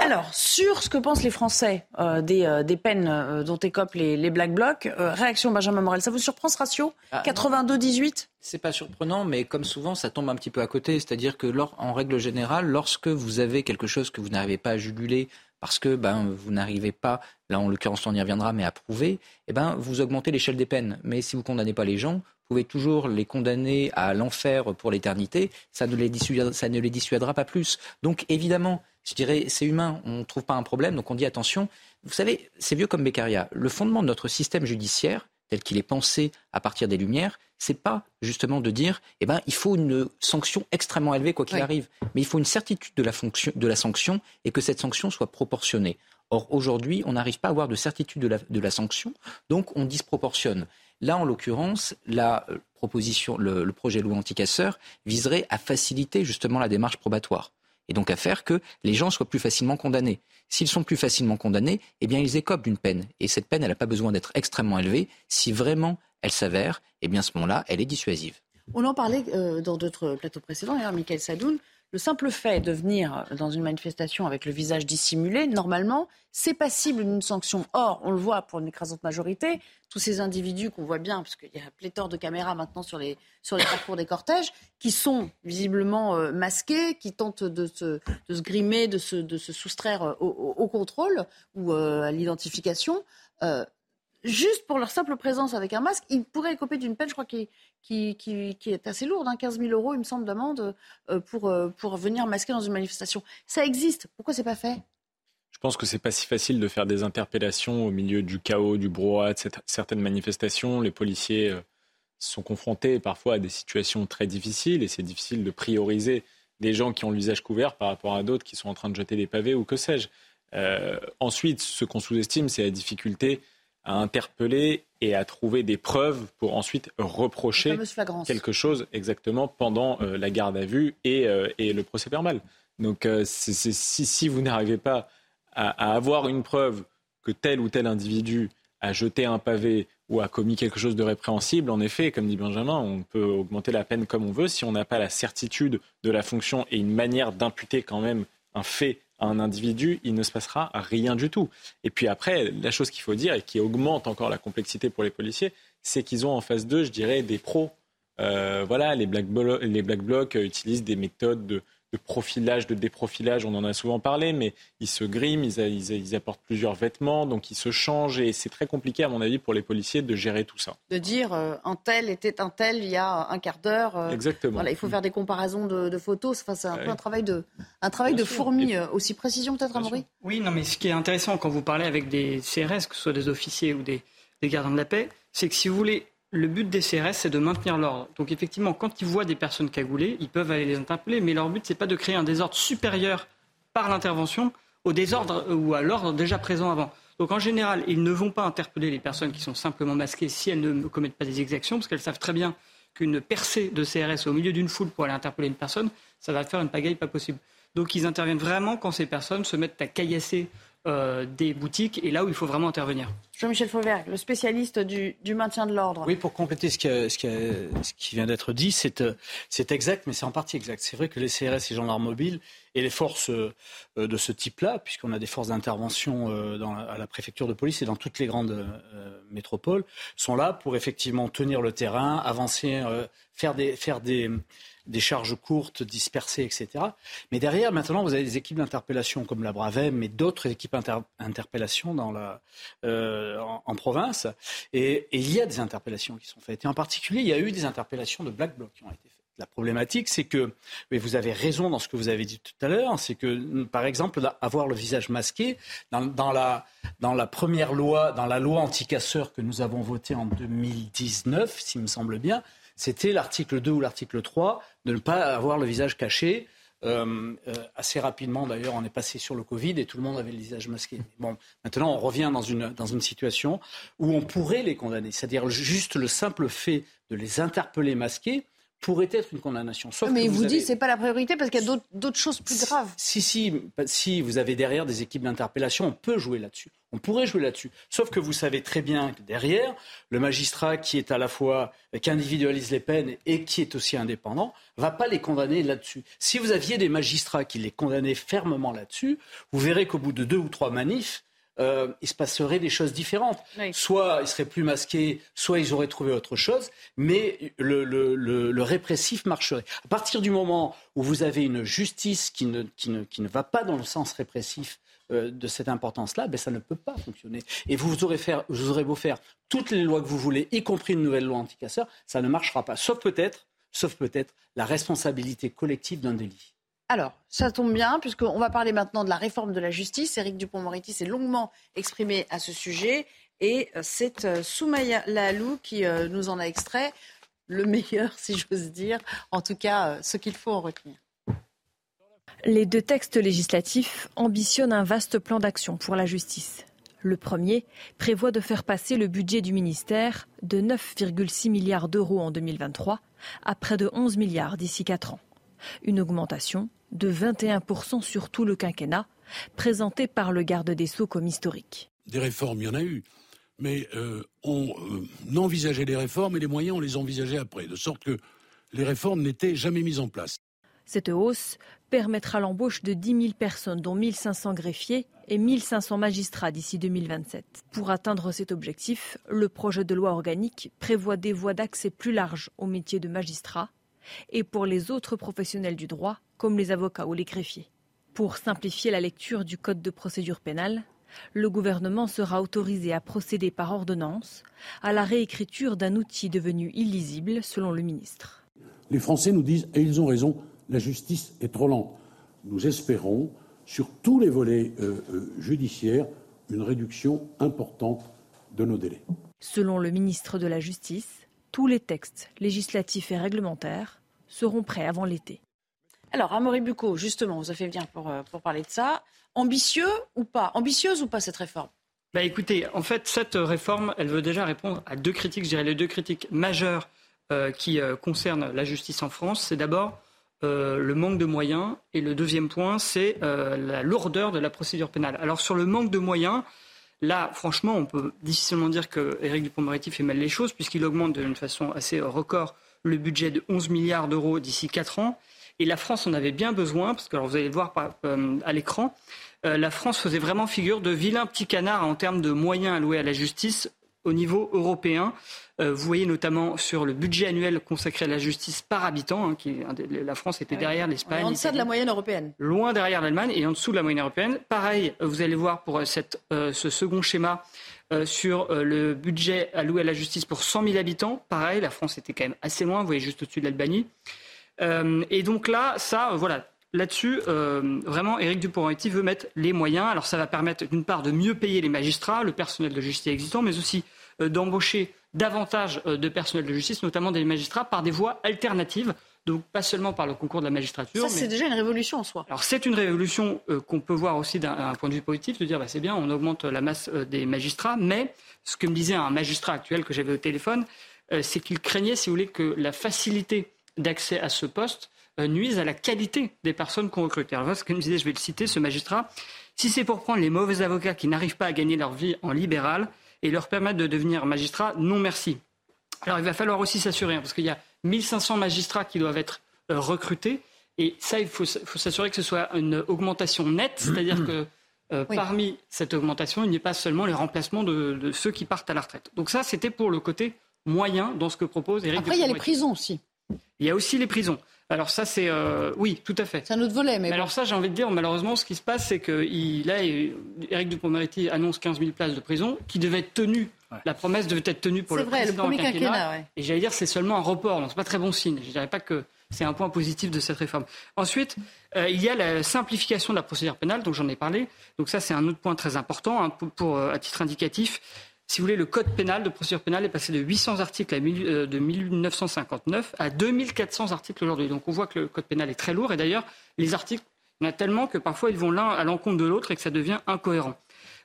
Alors, sur ce que pensent les Français euh, des, euh, des, peines euh, dont écopent les, les Black Blocs, réaction Benjamin Morel, ça vous surprend ce ratio 82-18 ah, C'est pas surprenant, mais comme souvent, ça tombe un petit peu à côté. C'est-à-dire que, en règle générale, lorsque vous avez quelque chose que vous n'arrivez pas à juguler parce que ben, vous n'arrivez pas, là en l'occurrence on y reviendra, mais à prouver, eh ben, vous augmentez l'échelle des peines. Mais si vous condamnez pas les gens, pouvez toujours les condamner à l'enfer pour l'éternité, ça, ne les ça ne les dissuadera pas plus. Donc évidemment, je dirais, c'est humain, on ne trouve pas un problème, donc on dit attention. Vous savez, c'est vieux comme Beccaria. Le fondement de notre système judiciaire, tel qu'il est pensé à partir des Lumières, c'est pas justement de dire, eh ben, il faut une sanction extrêmement élevée quoi qu'il arrive, mais il faut une certitude de la, fonction, de la sanction et que cette sanction soit proportionnée. Or, aujourd'hui, on n'arrive pas à avoir de certitude de la, de la, sanction, donc on disproportionne. Là, en l'occurrence, euh, le projet de loi anticasseur viserait à faciliter justement la démarche probatoire et donc à faire que les gens soient plus facilement condamnés. S'ils sont plus facilement condamnés, eh bien ils écopent d'une peine. Et cette peine, elle n'a pas besoin d'être extrêmement élevée. Si vraiment elle s'avère, eh bien à ce moment-là, elle est dissuasive. On en parlait euh, dans d'autres plateaux précédents, d'ailleurs, Michael Sadoun. Le simple fait de venir dans une manifestation avec le visage dissimulé, normalement, c'est passible d'une sanction. Or, on le voit pour une écrasante majorité, tous ces individus qu'on voit bien, parce qu'il y a pléthore de caméras maintenant sur les, parcours des cortèges, qui sont visiblement euh, masqués, qui tentent de se, grimer, de se, de se soustraire euh, au, contrôle ou euh, à l'identification. Juste pour leur simple présence avec un masque, ils pourraient écoper d'une peine, je crois, qui, qui, qui, est assez lourde, hein, 15 000 euros, il me semble, d'amende pour, pour venir masquer dans une manifestation. Ça existe. Pourquoi c'est pas fait? Je pense que c'est pas si facile de faire des interpellations au milieu du chaos, du brouhaha, de certaines manifestations. Les policiers euh, sont confrontés parfois à des situations très difficiles et c'est difficile de prioriser des gens qui ont le visage couvert par rapport à d'autres qui sont en train de jeter des pavés ou que sais-je. Euh, ensuite, ce qu'on sous-estime, c'est la difficulté à interpeller et à trouver des preuves pour ensuite reprocher quelque chose exactement pendant euh, la garde à vue et, le procès verbal. Donc si, si, vous n'arrivez pas à, avoir une preuve que tel ou tel individu a jeté un pavé ou a commis quelque chose de répréhensible, en effet, comme dit Benjamin, on peut augmenter la peine comme on veut. Si on n'a pas la certitude de la fonction et une manière d'imputer quand même un fait un individu, il ne se passera rien du tout. Et puis après, la chose qu'il faut dire et qui augmente encore la complexité pour les policiers, c'est qu'ils ont en face d'eux, je dirais, des pros. Euh, voilà, les black, les black blocs utilisent des méthodes de, de profilage, de déprofilage, on en a souvent parlé, mais ils se griment, ils, apportent plusieurs vêtements, donc ils se changent et c'est très compliqué, à mon avis, pour les policiers de gérer tout ça. De dire euh, un tel était un tel il y a un quart d'heure. Euh, Exactement. Voilà, il faut faire des comparaisons de, photos. Enfin, c'est un peu un travail de, un travail de fourmi. Euh, aussi précision peut-être, Amaury Oui, non, mais ce qui est intéressant quand vous parlez avec des CRS, que ce soit des officiers ou des, des gardiens de la paix, c'est que si vous voulez le but des CRS, c'est de maintenir l'ordre. Donc effectivement, quand ils voient des personnes cagoulées, ils peuvent aller les interpeller, mais leur but, c'est pas de créer un désordre supérieur par l'intervention au désordre ou à l'ordre déjà présent avant. Donc en général, ils ne vont pas interpeller les personnes qui sont simplement masquées si elles ne commettent pas des exactions, parce qu'elles savent très bien qu'une percée de CRS au milieu d'une foule pour aller interpeller une personne, ça va faire une pagaille pas possible. Donc ils interviennent vraiment quand ces personnes se mettent à caillasser euh, des boutiques et là où il faut vraiment intervenir. Jean-Michel Fauvert, le spécialiste du, maintien de l'ordre. Oui, pour compléter ce qui, ce qui, vient d'être dit, euh, c'est exact, mais c'est en partie exact. C'est vrai que les CRS et gendarmes mobiles et les forces euh, de ce type-là, puisqu'on a des forces d'intervention à la préfecture de police et dans toutes les grandes métropoles, sont là pour effectivement tenir le terrain, avancer, faire des, faire des, des charges courtes, dispersées, etc. Mais derrière, maintenant, vous avez des équipes d'interpellation comme la Bravem, mais d'autres équipes d'interpellation dans la, euh, en, province. Et, il y a des interpellations qui sont faites. Et en particulier, il y a eu des interpellations de Black Bloc qui ont été faites. La problématique, c'est que, mais vous avez raison dans ce que vous avez dit tout à l'heure, c'est que, par exemple, avoir le visage masqué, dans, la, dans la première loi, dans la loi anti-casseur que nous avons votée en 2019, s'il me semble bien, c'était l'article 2 ou l'article 3 de ne pas avoir le visage caché. Euh, euh, assez rapidement, d'ailleurs, on est passé sur le Covid et tout le monde avait le visage masqué. Bon, maintenant, on revient dans une, dans une situation où on pourrait les condamner. C'est-à-dire juste le simple fait de les interpeller masqués pourrait être une condamnation. Sauf mais vous, dites que c'est pas la priorité parce qu'il y a d'autres choses plus graves. Si, si, si vous avez derrière des équipes d'interpellation, on peut jouer là-dessus. On pourrait jouer là-dessus. Sauf que vous savez très bien que derrière, le magistrat qui est à la fois, qui individualise les peines et qui est aussi indépendant, va pas les condamner là-dessus. Si vous aviez des magistrats qui les condamnaient fermement là-dessus, vous verrez qu'au bout de deux ou trois manifs, euh, il se passerait des choses différentes. Soit ils seraient plus masqués, soit ils auraient trouvé autre chose, mais le, répressif marcherait. À partir du moment où vous avez une justice qui ne, qui ne, va pas dans le sens répressif euh, de cette importance-là, ben, ça ne peut pas fonctionner. Et vous aurez, faire, vous aurez beau faire toutes les lois que vous voulez, y compris une nouvelle loi anticasseur, ça ne marchera pas. Sauf peut-être, sauf peut-être la responsabilité collective d'un délit. Alors, ça tombe bien, puisqu'on va parler maintenant de la réforme de la justice. Éric Dupont-Moretti s'est longuement exprimé à ce sujet. Et euh, c'est euh, Soumaya Lalou qui euh, nous en a extrait le meilleur, si j'ose dire. En tout cas, ce qu'il faut en retenir. Les deux textes législatifs ambitionnent un vaste plan d'action pour la justice. Le premier prévoit de faire passer le budget du ministère de 9,6 milliards d'euros en 2023 à près de 11 milliards d'ici quatre ans. Une augmentation de 21% sur tout le quinquennat, présenté par le garde des Sceaux comme historique. Des réformes, il y en a eu. Mais euh, on euh, envisageait les réformes et les moyens, on les envisageait après, de sorte que les réformes n'étaient jamais mises en place. Cette hausse permettra l'embauche de 10 000 personnes, dont 1 500 greffiers et 1 500 magistrats d'ici 2027. Pour atteindre cet objectif, le projet de loi organique prévoit des voies d'accès plus larges au métier de magistrat et pour les autres professionnels du droit, comme les avocats ou les greffiers. Pour simplifier la lecture du Code de procédure pénale, le gouvernement sera autorisé à procéder par ordonnance à la réécriture d'un outil devenu illisible, selon le ministre. Les Français nous disent, et ils ont raison, la justice est trop lente. Nous espérons, sur tous les volets euh, euh, judiciaires, une réduction importante de nos délais. Selon le ministre de la Justice, tous les textes législatifs et réglementaires seront prêts avant l'été. Alors, Amaury Bucco, justement, vous avez fait bien pour, euh, pour parler de ça. Ambitieux ou pas? Ambitieuse ou pas cette réforme? Bah écoutez, en fait, cette réforme, elle veut déjà répondre à deux critiques, je dirais les deux critiques majeures euh, qui euh, concernent la justice en France. C'est d'abord le manque de moyens et le deuxième point, c'est la lourdeur de la procédure pénale. Alors sur le manque de moyens, Là, franchement, on peut difficilement dire que Éric Dupond-Moretti fait mal les choses, puisqu'il augmente d'une façon assez record le budget de 11 milliards d'euros d'ici 4 ans. Et la France en avait bien besoin, parce que alors vous allez le voir euh, à l'écran, euh, la France faisait vraiment figure de vilain petit canard en termes de moyens alloués à la justice au niveau européen. Euh, vous voyez notamment sur le budget annuel consacré à la justice par habitant, hein, qui, la France était derrière l'Espagne. En deçà de la moyenne européenne. Loin derrière l'Allemagne et en dessous de la moyenne européenne. Pareil, vous allez voir pour cette, euh, ce second schéma euh, sur le budget alloué à la justice pour 100 000 habitants. Pareil, la France était quand même assez loin, vous voyez juste au-dessus de l'Albanie. et donc là, ça, voilà, Là-dessus, vraiment, Éric Dupond-Moretti veut mettre les moyens. Alors, ça va permettre, d'une part, de mieux payer les magistrats, le personnel de justice existant, mais aussi d'embaucher davantage euh, de personnel de justice, notamment des magistrats, par des voies alternatives. Donc pas seulement par le concours de la magistrature. Ça, c'est déjà une révolution en soi. Alors c'est une révolution euh, qu'on peut voir aussi d'un point de vue positif, de dire bah, c'est bien, on augmente la masse euh, des magistrats, mais ce que me disait un magistrat actuel que j'avais au téléphone, c'est qu'il craignait, si vous voulez, que la facilité d'accès à ce poste nuise à la qualité des personnes qu'on recrute. Alors ce que me disait, je vais le citer, ce magistrat, si c'est pour prendre les mauvais avocats qui n'arrivent pas à gagner leur vie en libéral, et leur permettre de devenir magistrat, non merci. Alors il va falloir aussi s'assurer, hein, parce qu'il y a 1500 magistrats qui doivent être euh, recrutés, et ça, il faut, s'assurer que ce soit une augmentation nette, c'est-à-dire que euh, parmi cette augmentation, il n'y ait pas seulement les remplacements de, ceux qui partent à la retraite. Donc ça, c'était pour le côté moyen dans ce que propose Éric Après, il y a les prisons aussi. Il y a aussi les prisons. Alors ça, c'est... Euh, oui, tout à fait. C'est un autre volet. Mais, alors ça, j'ai envie de dire, malheureusement, ce qui se passe, c'est que il, là, Éric Dupond-Moretti annonce 15 000 places de prison qui devaient être tenues. La promesse devait être tenue pour le vrai, président le premier quinquennat. Et j'allais dire, c'est seulement un report. Donc c'est pas très bon signe. Je dirais pas que c'est un point positif de cette réforme. Ensuite, euh, il y a la simplification de la procédure pénale, dont j'en ai parlé. Donc ça, c'est un autre point très important hein, pour, euh, à titre indicatif. Si vous voulez, le code pénal de procédure pénale est passé de 800 articles euh, de 1959 à 2400 articles aujourd'hui. Donc on voit que le code pénal est très lourd. Et d'ailleurs, les articles, il y en a tellement que parfois ils vont l'un à l'encontre de l'autre et que ça devient incohérent.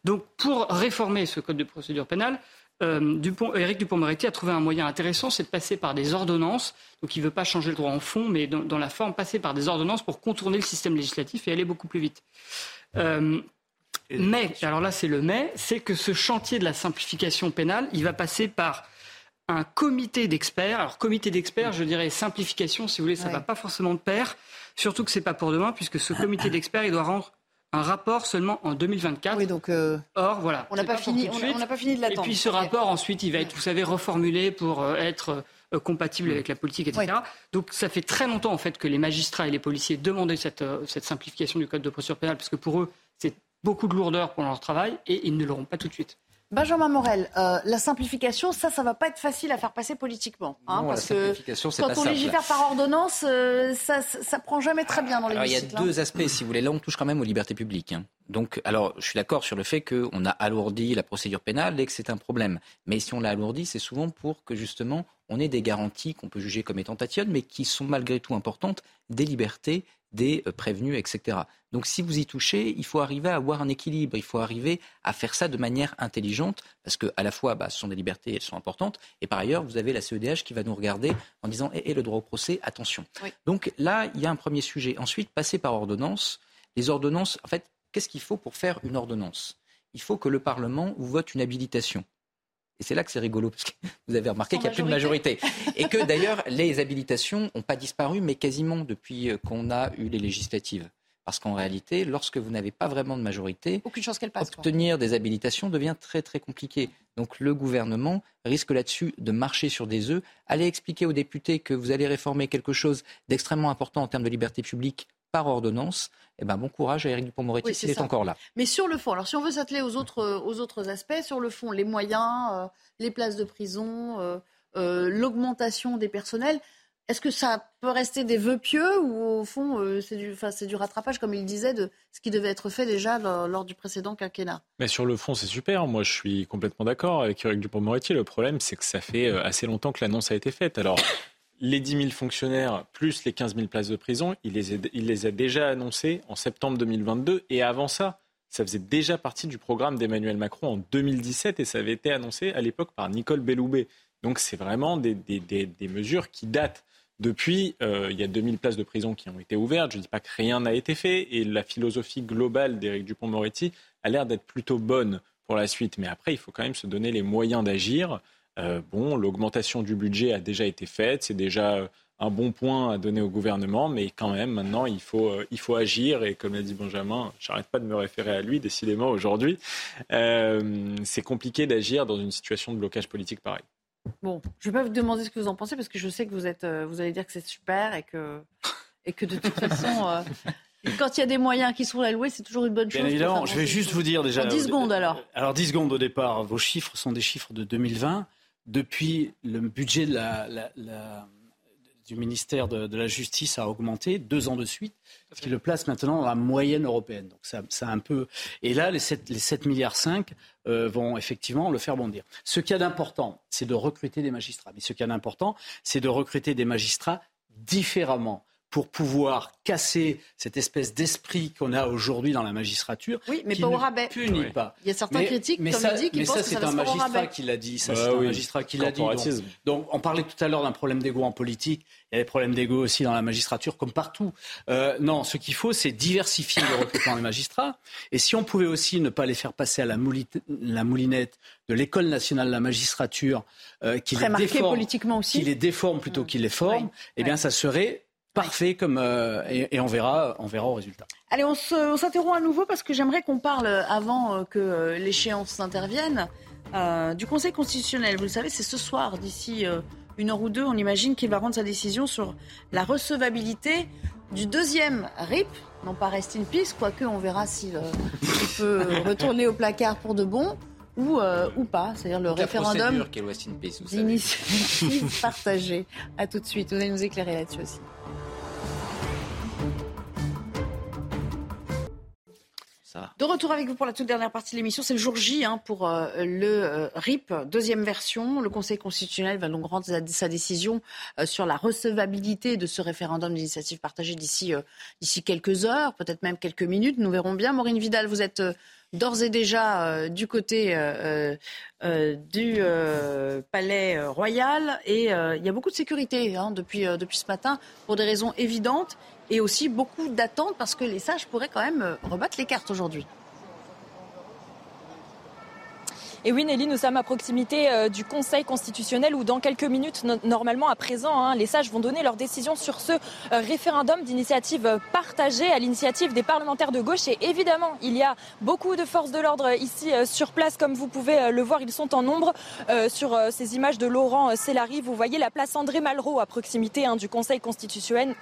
Donc pour réformer ce code de procédure pénale, euh, Dupont-Moretti a trouvé un moyen intéressant, c'est de passer par des ordonnances. Donc il ne veut pas changer le droit en fond, mais dans, la forme, passer par des ordonnances pour contourner le système législatif et aller beaucoup plus vite. Euh, mais, alors là c'est le mais, c'est que ce chantier de la simplification pénale, il va passer par un comité d'experts. Alors comité d'experts, je dirais simplification, si vous voulez, ça ne va pas forcément de pair. Surtout que ce n'est pas pour demain, puisque ce comité d'experts, il doit rendre un rapport seulement en 2024. Oui, donc. Euh, Or, voilà. On n'a pas, fini, on, pas fini de l'attendre. Et puis ce rapport, ensuite, il va être, vous savez, reformulé pour euh, être euh, compatible avec la politique, etc. Donc ça fait très longtemps, en fait, que les magistrats et les policiers demandaient cette, cette simplification du code de procédure pénale, parce que pour eux, c'est beaucoup de lourdeur pour leur travail, et ils ne l'auront pas tout de suite. Benjamin Morel, euh, la simplification, ça, ça va pas être facile à faire passer politiquement. Hein, parce que quand on légifère par ordonnance, euh, ça, ça, prend jamais très bien dans les Il y a hein. deux aspects, si vous voulez. Là, on touche quand même aux libertés publiques. Hein. Donc, alors, je suis d'accord sur le fait qu'on a alourdi la procédure pénale et que c'est un problème. Mais si on l'a alourdi, c'est souvent pour que justement on ait des garanties qu'on peut juger comme étant tatillonnes, mais qui sont malgré tout importantes, des libertés des euh, prévenus, etc. Donc si vous y touchez, il faut arriver à avoir un équilibre, il faut arriver à faire ça de manière intelligente, parce que à la fois, bah, ce sont des libertés, elles sont importantes, et par ailleurs, vous avez la CEDH qui va nous regarder en disant, et, le droit au procès, attention. Donc là, il y a un premier sujet. Ensuite, passer par ordonnance. Les ordonnances, en fait, qu'est-ce qu'il faut pour faire une ordonnance? Il faut que le Parlement vous vote une habilitation. Et c'est là que c'est rigolo, parce que vous avez remarqué qu'il n'y a plus de majorité. Et que d'ailleurs, les habilitations n'ont pas disparu, mais quasiment depuis euh, qu'on a eu les législatives. Parce qu'en réalité, lorsque vous n'avez pas vraiment de majorité, Aucune chance qu'elle passe, obtenir des habilitations devient très très compliqué. Donc le gouvernement risque là-dessus de marcher sur des œufs. Allez expliquer aux députés que vous allez réformer quelque chose d'extrêmement important en termes de liberté publique par ordonnance, eh ben, bon courage à Éric Dupond-Moretti s'il est, encore là. Mais sur le fond, alors si on veut s'atteler aux autres, aux autres aspects, sur le fond, les moyens, euh, les places de prison, euh, euh, l'augmentation des personnels, est-ce que ça peut rester des vœux pieux ou au fond c'est du, du, rattrapage, comme il disait, de ce qui devait être fait déjà lors, du précédent quinquennat? Mais sur le fond, c'est super. Moi, je suis complètement d'accord avec Éric Dupond-Moretti. Le problème, c'est que ça fait assez longtemps que l'annonce a été faite. Alors, les 10 000 fonctionnaires plus les 15 000 places de prison, il les, a, déjà annoncés en septembre 2022. Et avant ça, ça faisait déjà partie du programme d'Emmanuel Macron en 2017 et ça avait été annoncé à l'époque par Nicole Belloubet. Donc c'est vraiment des, mesures qui datent. Depuis, euh, il y a 2000 places de prison qui ont été ouvertes. Je ne dis pas que rien n'a été fait. Et la philosophie globale d'Éric Dupont-Moretti a l'air d'être plutôt bonne pour la suite. Mais après, il faut quand même se donner les moyens d'agir. Euh, bon, l'augmentation du budget a déjà été faite, c'est déjà euh, un bon point à donner au gouvernement, mais quand même, maintenant, il faut, euh, il faut agir. Et comme l'a dit Benjamin, j'arrête pas de me référer à lui, décidément, aujourd'hui. c'est compliqué d'agir dans une situation de blocage politique pareil. Bon, je ne vais pas vous demander ce que vous en pensez, parce que je sais que vous, êtes, vous allez dire que c'est super et que, et que de toute façon. Quand il y a des moyens qui sont alloués, c'est toujours une bonne chose. Bien évidemment, je vais juste vous dire déjà. En 10 secondes alors. Alors 10 secondes au départ, vos chiffres sont des chiffres de 2020 depuis le budget du ministère de, la Justice a augmenté deux ans de suite, ce qui le place maintenant dans la moyenne européenne. Donc ça, un peu. Et là, les 7, les milliards 5 euh, vont effectivement le faire bondir. Ce qu'il y a d'important, c'est de recruter des magistrats. Mais ce qu'il y a d'important, c'est de recruter des magistrats différemment pour pouvoir casser cette espèce d'esprit qu'on a aujourd'hui dans la magistrature. Oui, mais pas au rabais. Punit pas. Il y a certains critiques, comme il dit, qui pensent ça, que ça c'est un magistrat qui l'a dit. Ça, bah c'est un magistrat qui l'a dit. Donc, on parlait tout à l'heure d'un problème d'ego en politique. Il y a des problèmes d'ego aussi dans la magistrature, comme partout. Euh, non, ce qu'il faut, c'est diversifier le recrutement des magistrats. Et si on pouvait aussi ne pas les faire passer à la, moulinette de l'école nationale de la magistrature, euh, qui, les déforme, politiquement aussi. qui les déforme plutôt qu'il les forme, eh bien, ça serait parfait comme euh, et, on verra on verra au résultat. Allez, on s'interrompt à nouveau parce que j'aimerais qu'on parle avant euh, que euh, l'échéance intervienne du Conseil constitutionnel. Vous le savez, c'est ce soir d'ici une heure ou deux, on imagine qu'il va rendre sa décision sur la recevabilité du deuxième RIP, non pas Rest in Peace, quoique on verra s'il peut retourner au placard pour de bon. Ou, ou pas, c'est-à-dire le référendum d'initiative partagée. À tout de suite, vous allez nous éclairer là-dessus aussi. De retour avec vous pour la toute dernière partie de l'émission. C'est le jour J hein, pour euh, le euh, RIP, deuxième version. Le Conseil constitutionnel va donc rendre sa, décision euh, sur la recevabilité de ce référendum d'initiative partagée d'ici d'ici quelques heures, peut-être même quelques minutes. Nous verrons bien. Maureen Vidal, vous êtes d'ores et déjà du côté du palais royal et il y a beaucoup de sécurité hein, depuis, depuis ce matin pour des raisons évidentes et aussi beaucoup d'attentes parce que les sages pourraient quand même rebattre les cartes aujourd'hui. Et oui, Nelly, nous sommes à proximité euh, du Conseil constitutionnel où dans quelques minutes, normalement à présent, hein, les sages vont donner leur décision sur ce euh, référendum d'initiative partagée à l'initiative des parlementaires de gauche. Et évidemment, il y a beaucoup de forces de l'ordre ici euh, sur place, comme vous pouvez le voir, ils sont en nombre. sur ces images de Laurent Célari, vous voyez la place André Malraux à proximité hein, du Conseil constitutionnel.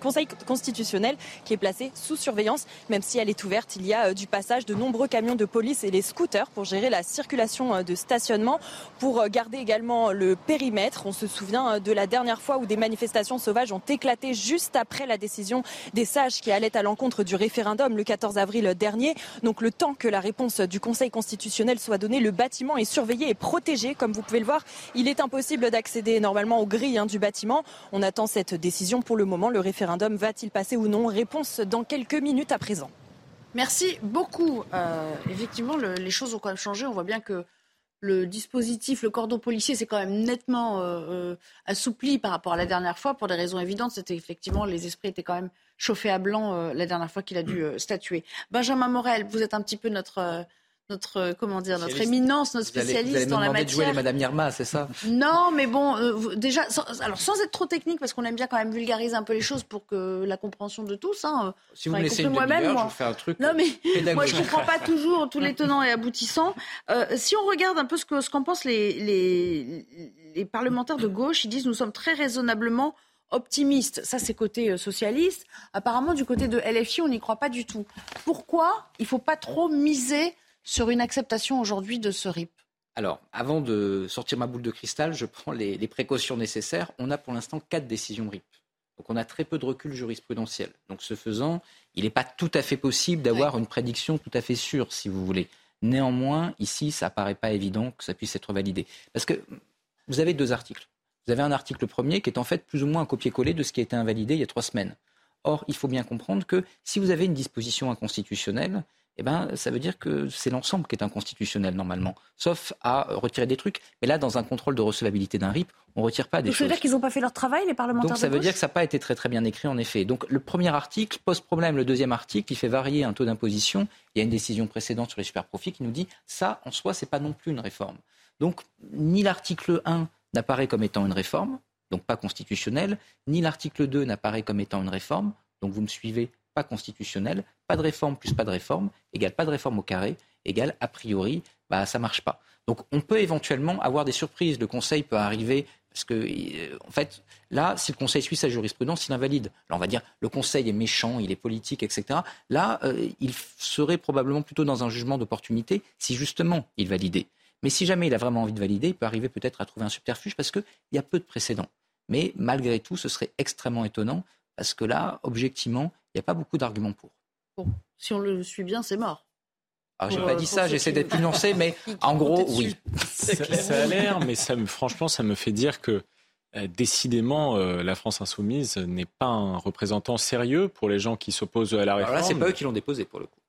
Conseil constitutionnel qui est placé sous surveillance. Même si elle est ouverte, il y a euh, du passage de nombreux camions de police et les scooters pour gérer la circulation euh, de stationnement, pour euh, garder également le périmètre. On se souvient de la dernière fois où des manifestations sauvages ont éclaté juste après la décision des sages qui allaient à l'encontre du référendum le 14 avril dernier. Donc le temps que la réponse du Conseil constitutionnel soit donnée, le bâtiment est surveillé et protégé. Comme vous pouvez le voir, il est impossible d'accéder normalement aux grilles hein, du bâtiment. On attend cette décision pour le moment. Le référendum référendum va-t-il passer ou non Réponse dans quelques minutes à présent. Merci beaucoup. Euh, effectivement, les choses ont quand même changé. On voit bien que le dispositif, le cordon policier, s'est quand même nettement euh, euh, assoupli par rapport à la dernière fois pour des raisons évidentes. C'était effectivement, les esprits étaient quand même chauffés à blanc la dernière fois qu'il a dû statuer. Benjamin Morel, vous êtes un petit peu notre notre comment dire notre éminence, notre spécialiste dans la matière. De jouer les Madame Irma, c'est ça? Non, mais bon, euh, déjà, sans, alors sans être trop technique, parce qu'on aime bien quand même vulgariser un peu les choses pour que la compréhension de tous. Hein, si vous me laissez une moi-même, moi. je fais un truc. Non, mais moi, je comprends pas toujours tous les tenants et aboutissants. Euh, si on regarde un peu ce que ce qu'en pensent les, les les parlementaires de gauche, ils disent nous sommes très raisonnablement optimistes. Ça, c'est côté euh, socialiste. Apparemment, du côté de LFI, on n'y croit pas du tout. Pourquoi il faut pas trop miser sur une acceptation aujourd'hui de ce RIP alors, avant de sortir ma boule de cristal, je prends les, précautions nécessaires. On a pour l'instant quatre décisions RIP. Donc on a très peu de recul jurisprudentiel. Donc ce faisant, il n'est pas tout à fait possible d'avoir une prédiction tout à fait sûre, si vous voulez. Néanmoins, ici, ça ne paraît pas évident que ça puisse être validé. Parce que vous avez deux articles. Vous avez un article premier qui est en fait plus ou moins un copier-coller de ce qui a été invalidé il y a trois semaines. Or, il faut bien comprendre que si vous avez une disposition inconstitutionnelle, eh ben, ça veut dire que c'est l'ensemble qui est inconstitutionnel normalement, sauf à retirer des trucs. Mais là, dans un contrôle de recevabilité d'un RIP, on ne retire pas des choses. Ça veut dire qu'ils n'ont pas fait leur travail, les parlementaires Donc ça veut dire que ça n'a pas été très très bien écrit en effet. Donc le premier article pose problème. Le deuxième article, il fait varier un taux d'imposition. Il y a une décision précédente sur les superprofits qui nous dit ça, en soi, c'est pas non plus une réforme. Donc ni l'article 1 n'apparaît comme étant une réforme, donc pas constitutionnelle, ni l'article 2 n'apparaît comme étant une réforme, donc vous me suivez, constitutionnel, pas de réforme plus pas de réforme, égale pas de réforme au carré, égale a priori, bah, ça marche pas. Donc on peut éventuellement avoir des surprises. Le Conseil peut arriver parce que, euh, en fait, là, si le Conseil suit sa jurisprudence, il invalide. Alors on va dire, le Conseil est méchant, il est politique, etc. Là, euh, il serait probablement plutôt dans un jugement d'opportunité si justement il validait. Mais si jamais il a vraiment envie de valider, il peut arriver peut-être à trouver un subterfuge parce qu'il y a peu de précédents. Mais malgré tout, ce serait extrêmement étonnant parce que là, objectivement, il n'y a pas beaucoup d'arguments pour. Bon, si on le suit bien, c'est mort. Alors, j'ai pas dit ça, j'essaie d'être plus nuancé, mais en gros, oui. Ça, a l'air, mais ça franchement, ça me fait dire que euh, décidément, euh, la France insoumise n'est pas un représentant sérieux pour les gens qui s'opposent à la réforme. Alors là, c'est pas eux qui l'ont déposé pour le coup.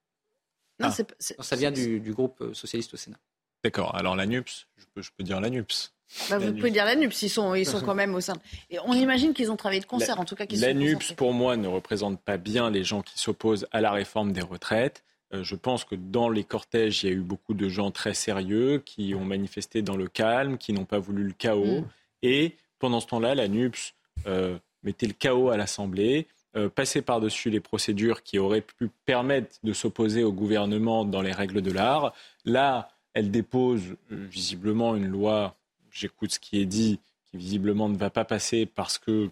Non, ah. ça vient du, groupe euh, socialiste au Sénat. D'accord. Alors la NUPS, je peux, je peux dire la NUPS. Bah, vous pouvez dire la NUPS, ils sont, ils sont quand même au sein. Et on imagine qu'ils ont travaillé de concert, en tout cas. La NUPS, pour moi, ne représente pas bien les gens qui s'opposent à la réforme des retraites. Euh, je pense que dans les cortèges, il y a eu beaucoup de gens très sérieux qui ont manifesté dans le calme, qui n'ont pas voulu le chaos. Mm. Et pendant ce temps-là, la NUPS euh, mettait le chaos à l'Assemblée, euh, passait par-dessus les procédures qui auraient pu permettre de s'opposer au gouvernement dans les règles de l'art. Là, elle dépose visiblement une loi j'écoute ce qui est dit, qui visiblement ne va pas passer parce que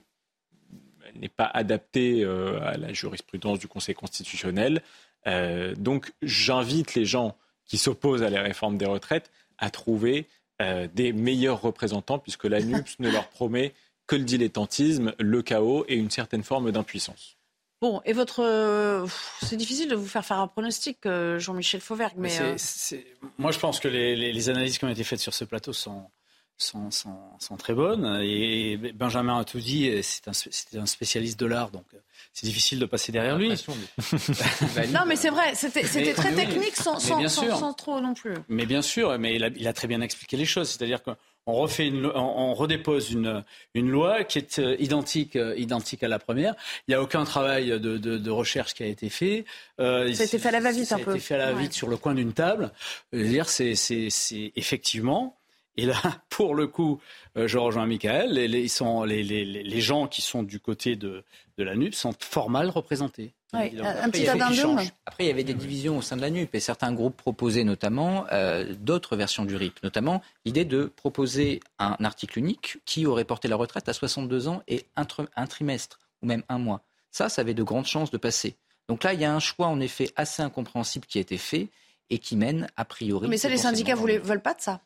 elle n'est pas adaptée euh, à la jurisprudence du Conseil constitutionnel. Euh, donc j'invite les gens qui s'opposent à la réforme des retraites à trouver euh, des meilleurs représentants, puisque la NUPS ne leur promet que le dilettantisme, le chaos et une certaine forme d'impuissance. Bon, et votre. C'est difficile de vous faire faire un pronostic, Jean-Michel Fauvergue, mais. Moi, je pense que les, les, analyses qui ont été faites sur ce plateau sont, sont, sont, très bonnes. Et Benjamin a tout dit, c'est un, un, spécialiste de l'art, donc c'est difficile de passer derrière lui. non, mais c'est vrai, c'était très technique sans, sans, sans, trop non plus. Mais bien sûr, mais il a, il a très bien expliqué les choses. C'est-à-dire qu'on refait une, on, redépose une, une loi qui est euh, identique, euh, identique à la première. Il n'y a aucun travail de, de, de, recherche qui a été fait. Euh, ça a été fait à la va-vite un peu. Ça a été fait à la va-vite sur le coin d'une table. dire, c'est effectivement et là, pour le coup, euh, je rejoins Michael, les, les, sont, les, les, gens qui sont du côté de, de la NUP sont fort mal représentés. Oui, un petit Après, il y avait des divisions au sein de la NUP et certains groupes proposaient notamment euh, d'autres versions du RIP, notamment l'idée de proposer un article unique qui aurait porté la retraite à 62 ans et un, un trimestre ou même un mois. Ça, ça avait de grandes chances de passer. Donc là, il y a un choix en effet assez incompréhensible qui a été fait et qui mène a priori. Mais ça, les syndicats ne veulent pas de ça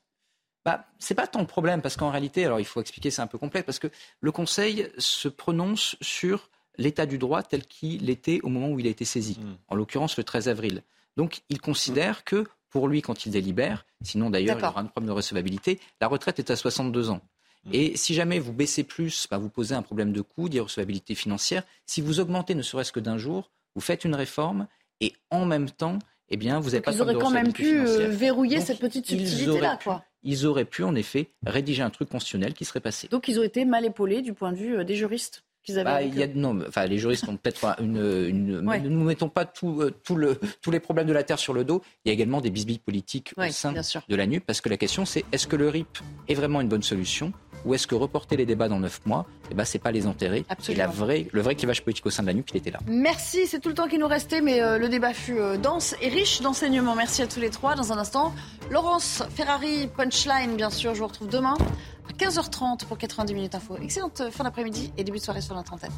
bah, c'est pas tant le problème, parce qu'en réalité, alors il faut expliquer, c'est un peu complexe, parce que le Conseil se prononce sur l'état du droit tel qu'il était au moment où il a été saisi, hmm. en l'occurrence le 13 avril. Donc il considère que pour lui, quand il délibère, sinon d'ailleurs il y aura un problème de recevabilité, la retraite est à 62 ans. Hmm. Et si jamais vous baissez plus, bah, vous posez un problème de coût, d'irrecevabilité financière. Si vous augmentez ne serait-ce que d'un jour, vous faites une réforme et en même temps, eh bien, vous n'avez pas Ils auraient quand même pu euh, verrouiller cette petite subtilité-là, quoi ils auraient pu en effet rédiger un truc constitutionnel qui serait passé. Donc ils ont été mal épaulés du point de vue euh, des juristes qu'ils avaient. Bah, y a, non, enfin les juristes ont peut-être une. une Ne nous mettons pas tout, euh, tout le, tous les problèmes de la terre sur le dos. Il y a également des bisbilles politiques au sein de la NUP parce que la question c'est est-ce que le RIP est vraiment une bonne solution ou est-ce que reporter les débats dans neuf mois, eh ben, c'est pas les enterrer Et la vraie, le vrai clivage politique au sein de la NUP, il était là. Merci, c'est tout le temps qui nous restait, mais euh, le débat fut euh, dense et riche d'enseignements. Merci à tous les trois. Dans un instant, Laurence Ferrari, Punchline, bien sûr, je vous retrouve demain à 15h30 pour 90 minutes info. Excellente fin d'après-midi et début de soirée sur la trentaine.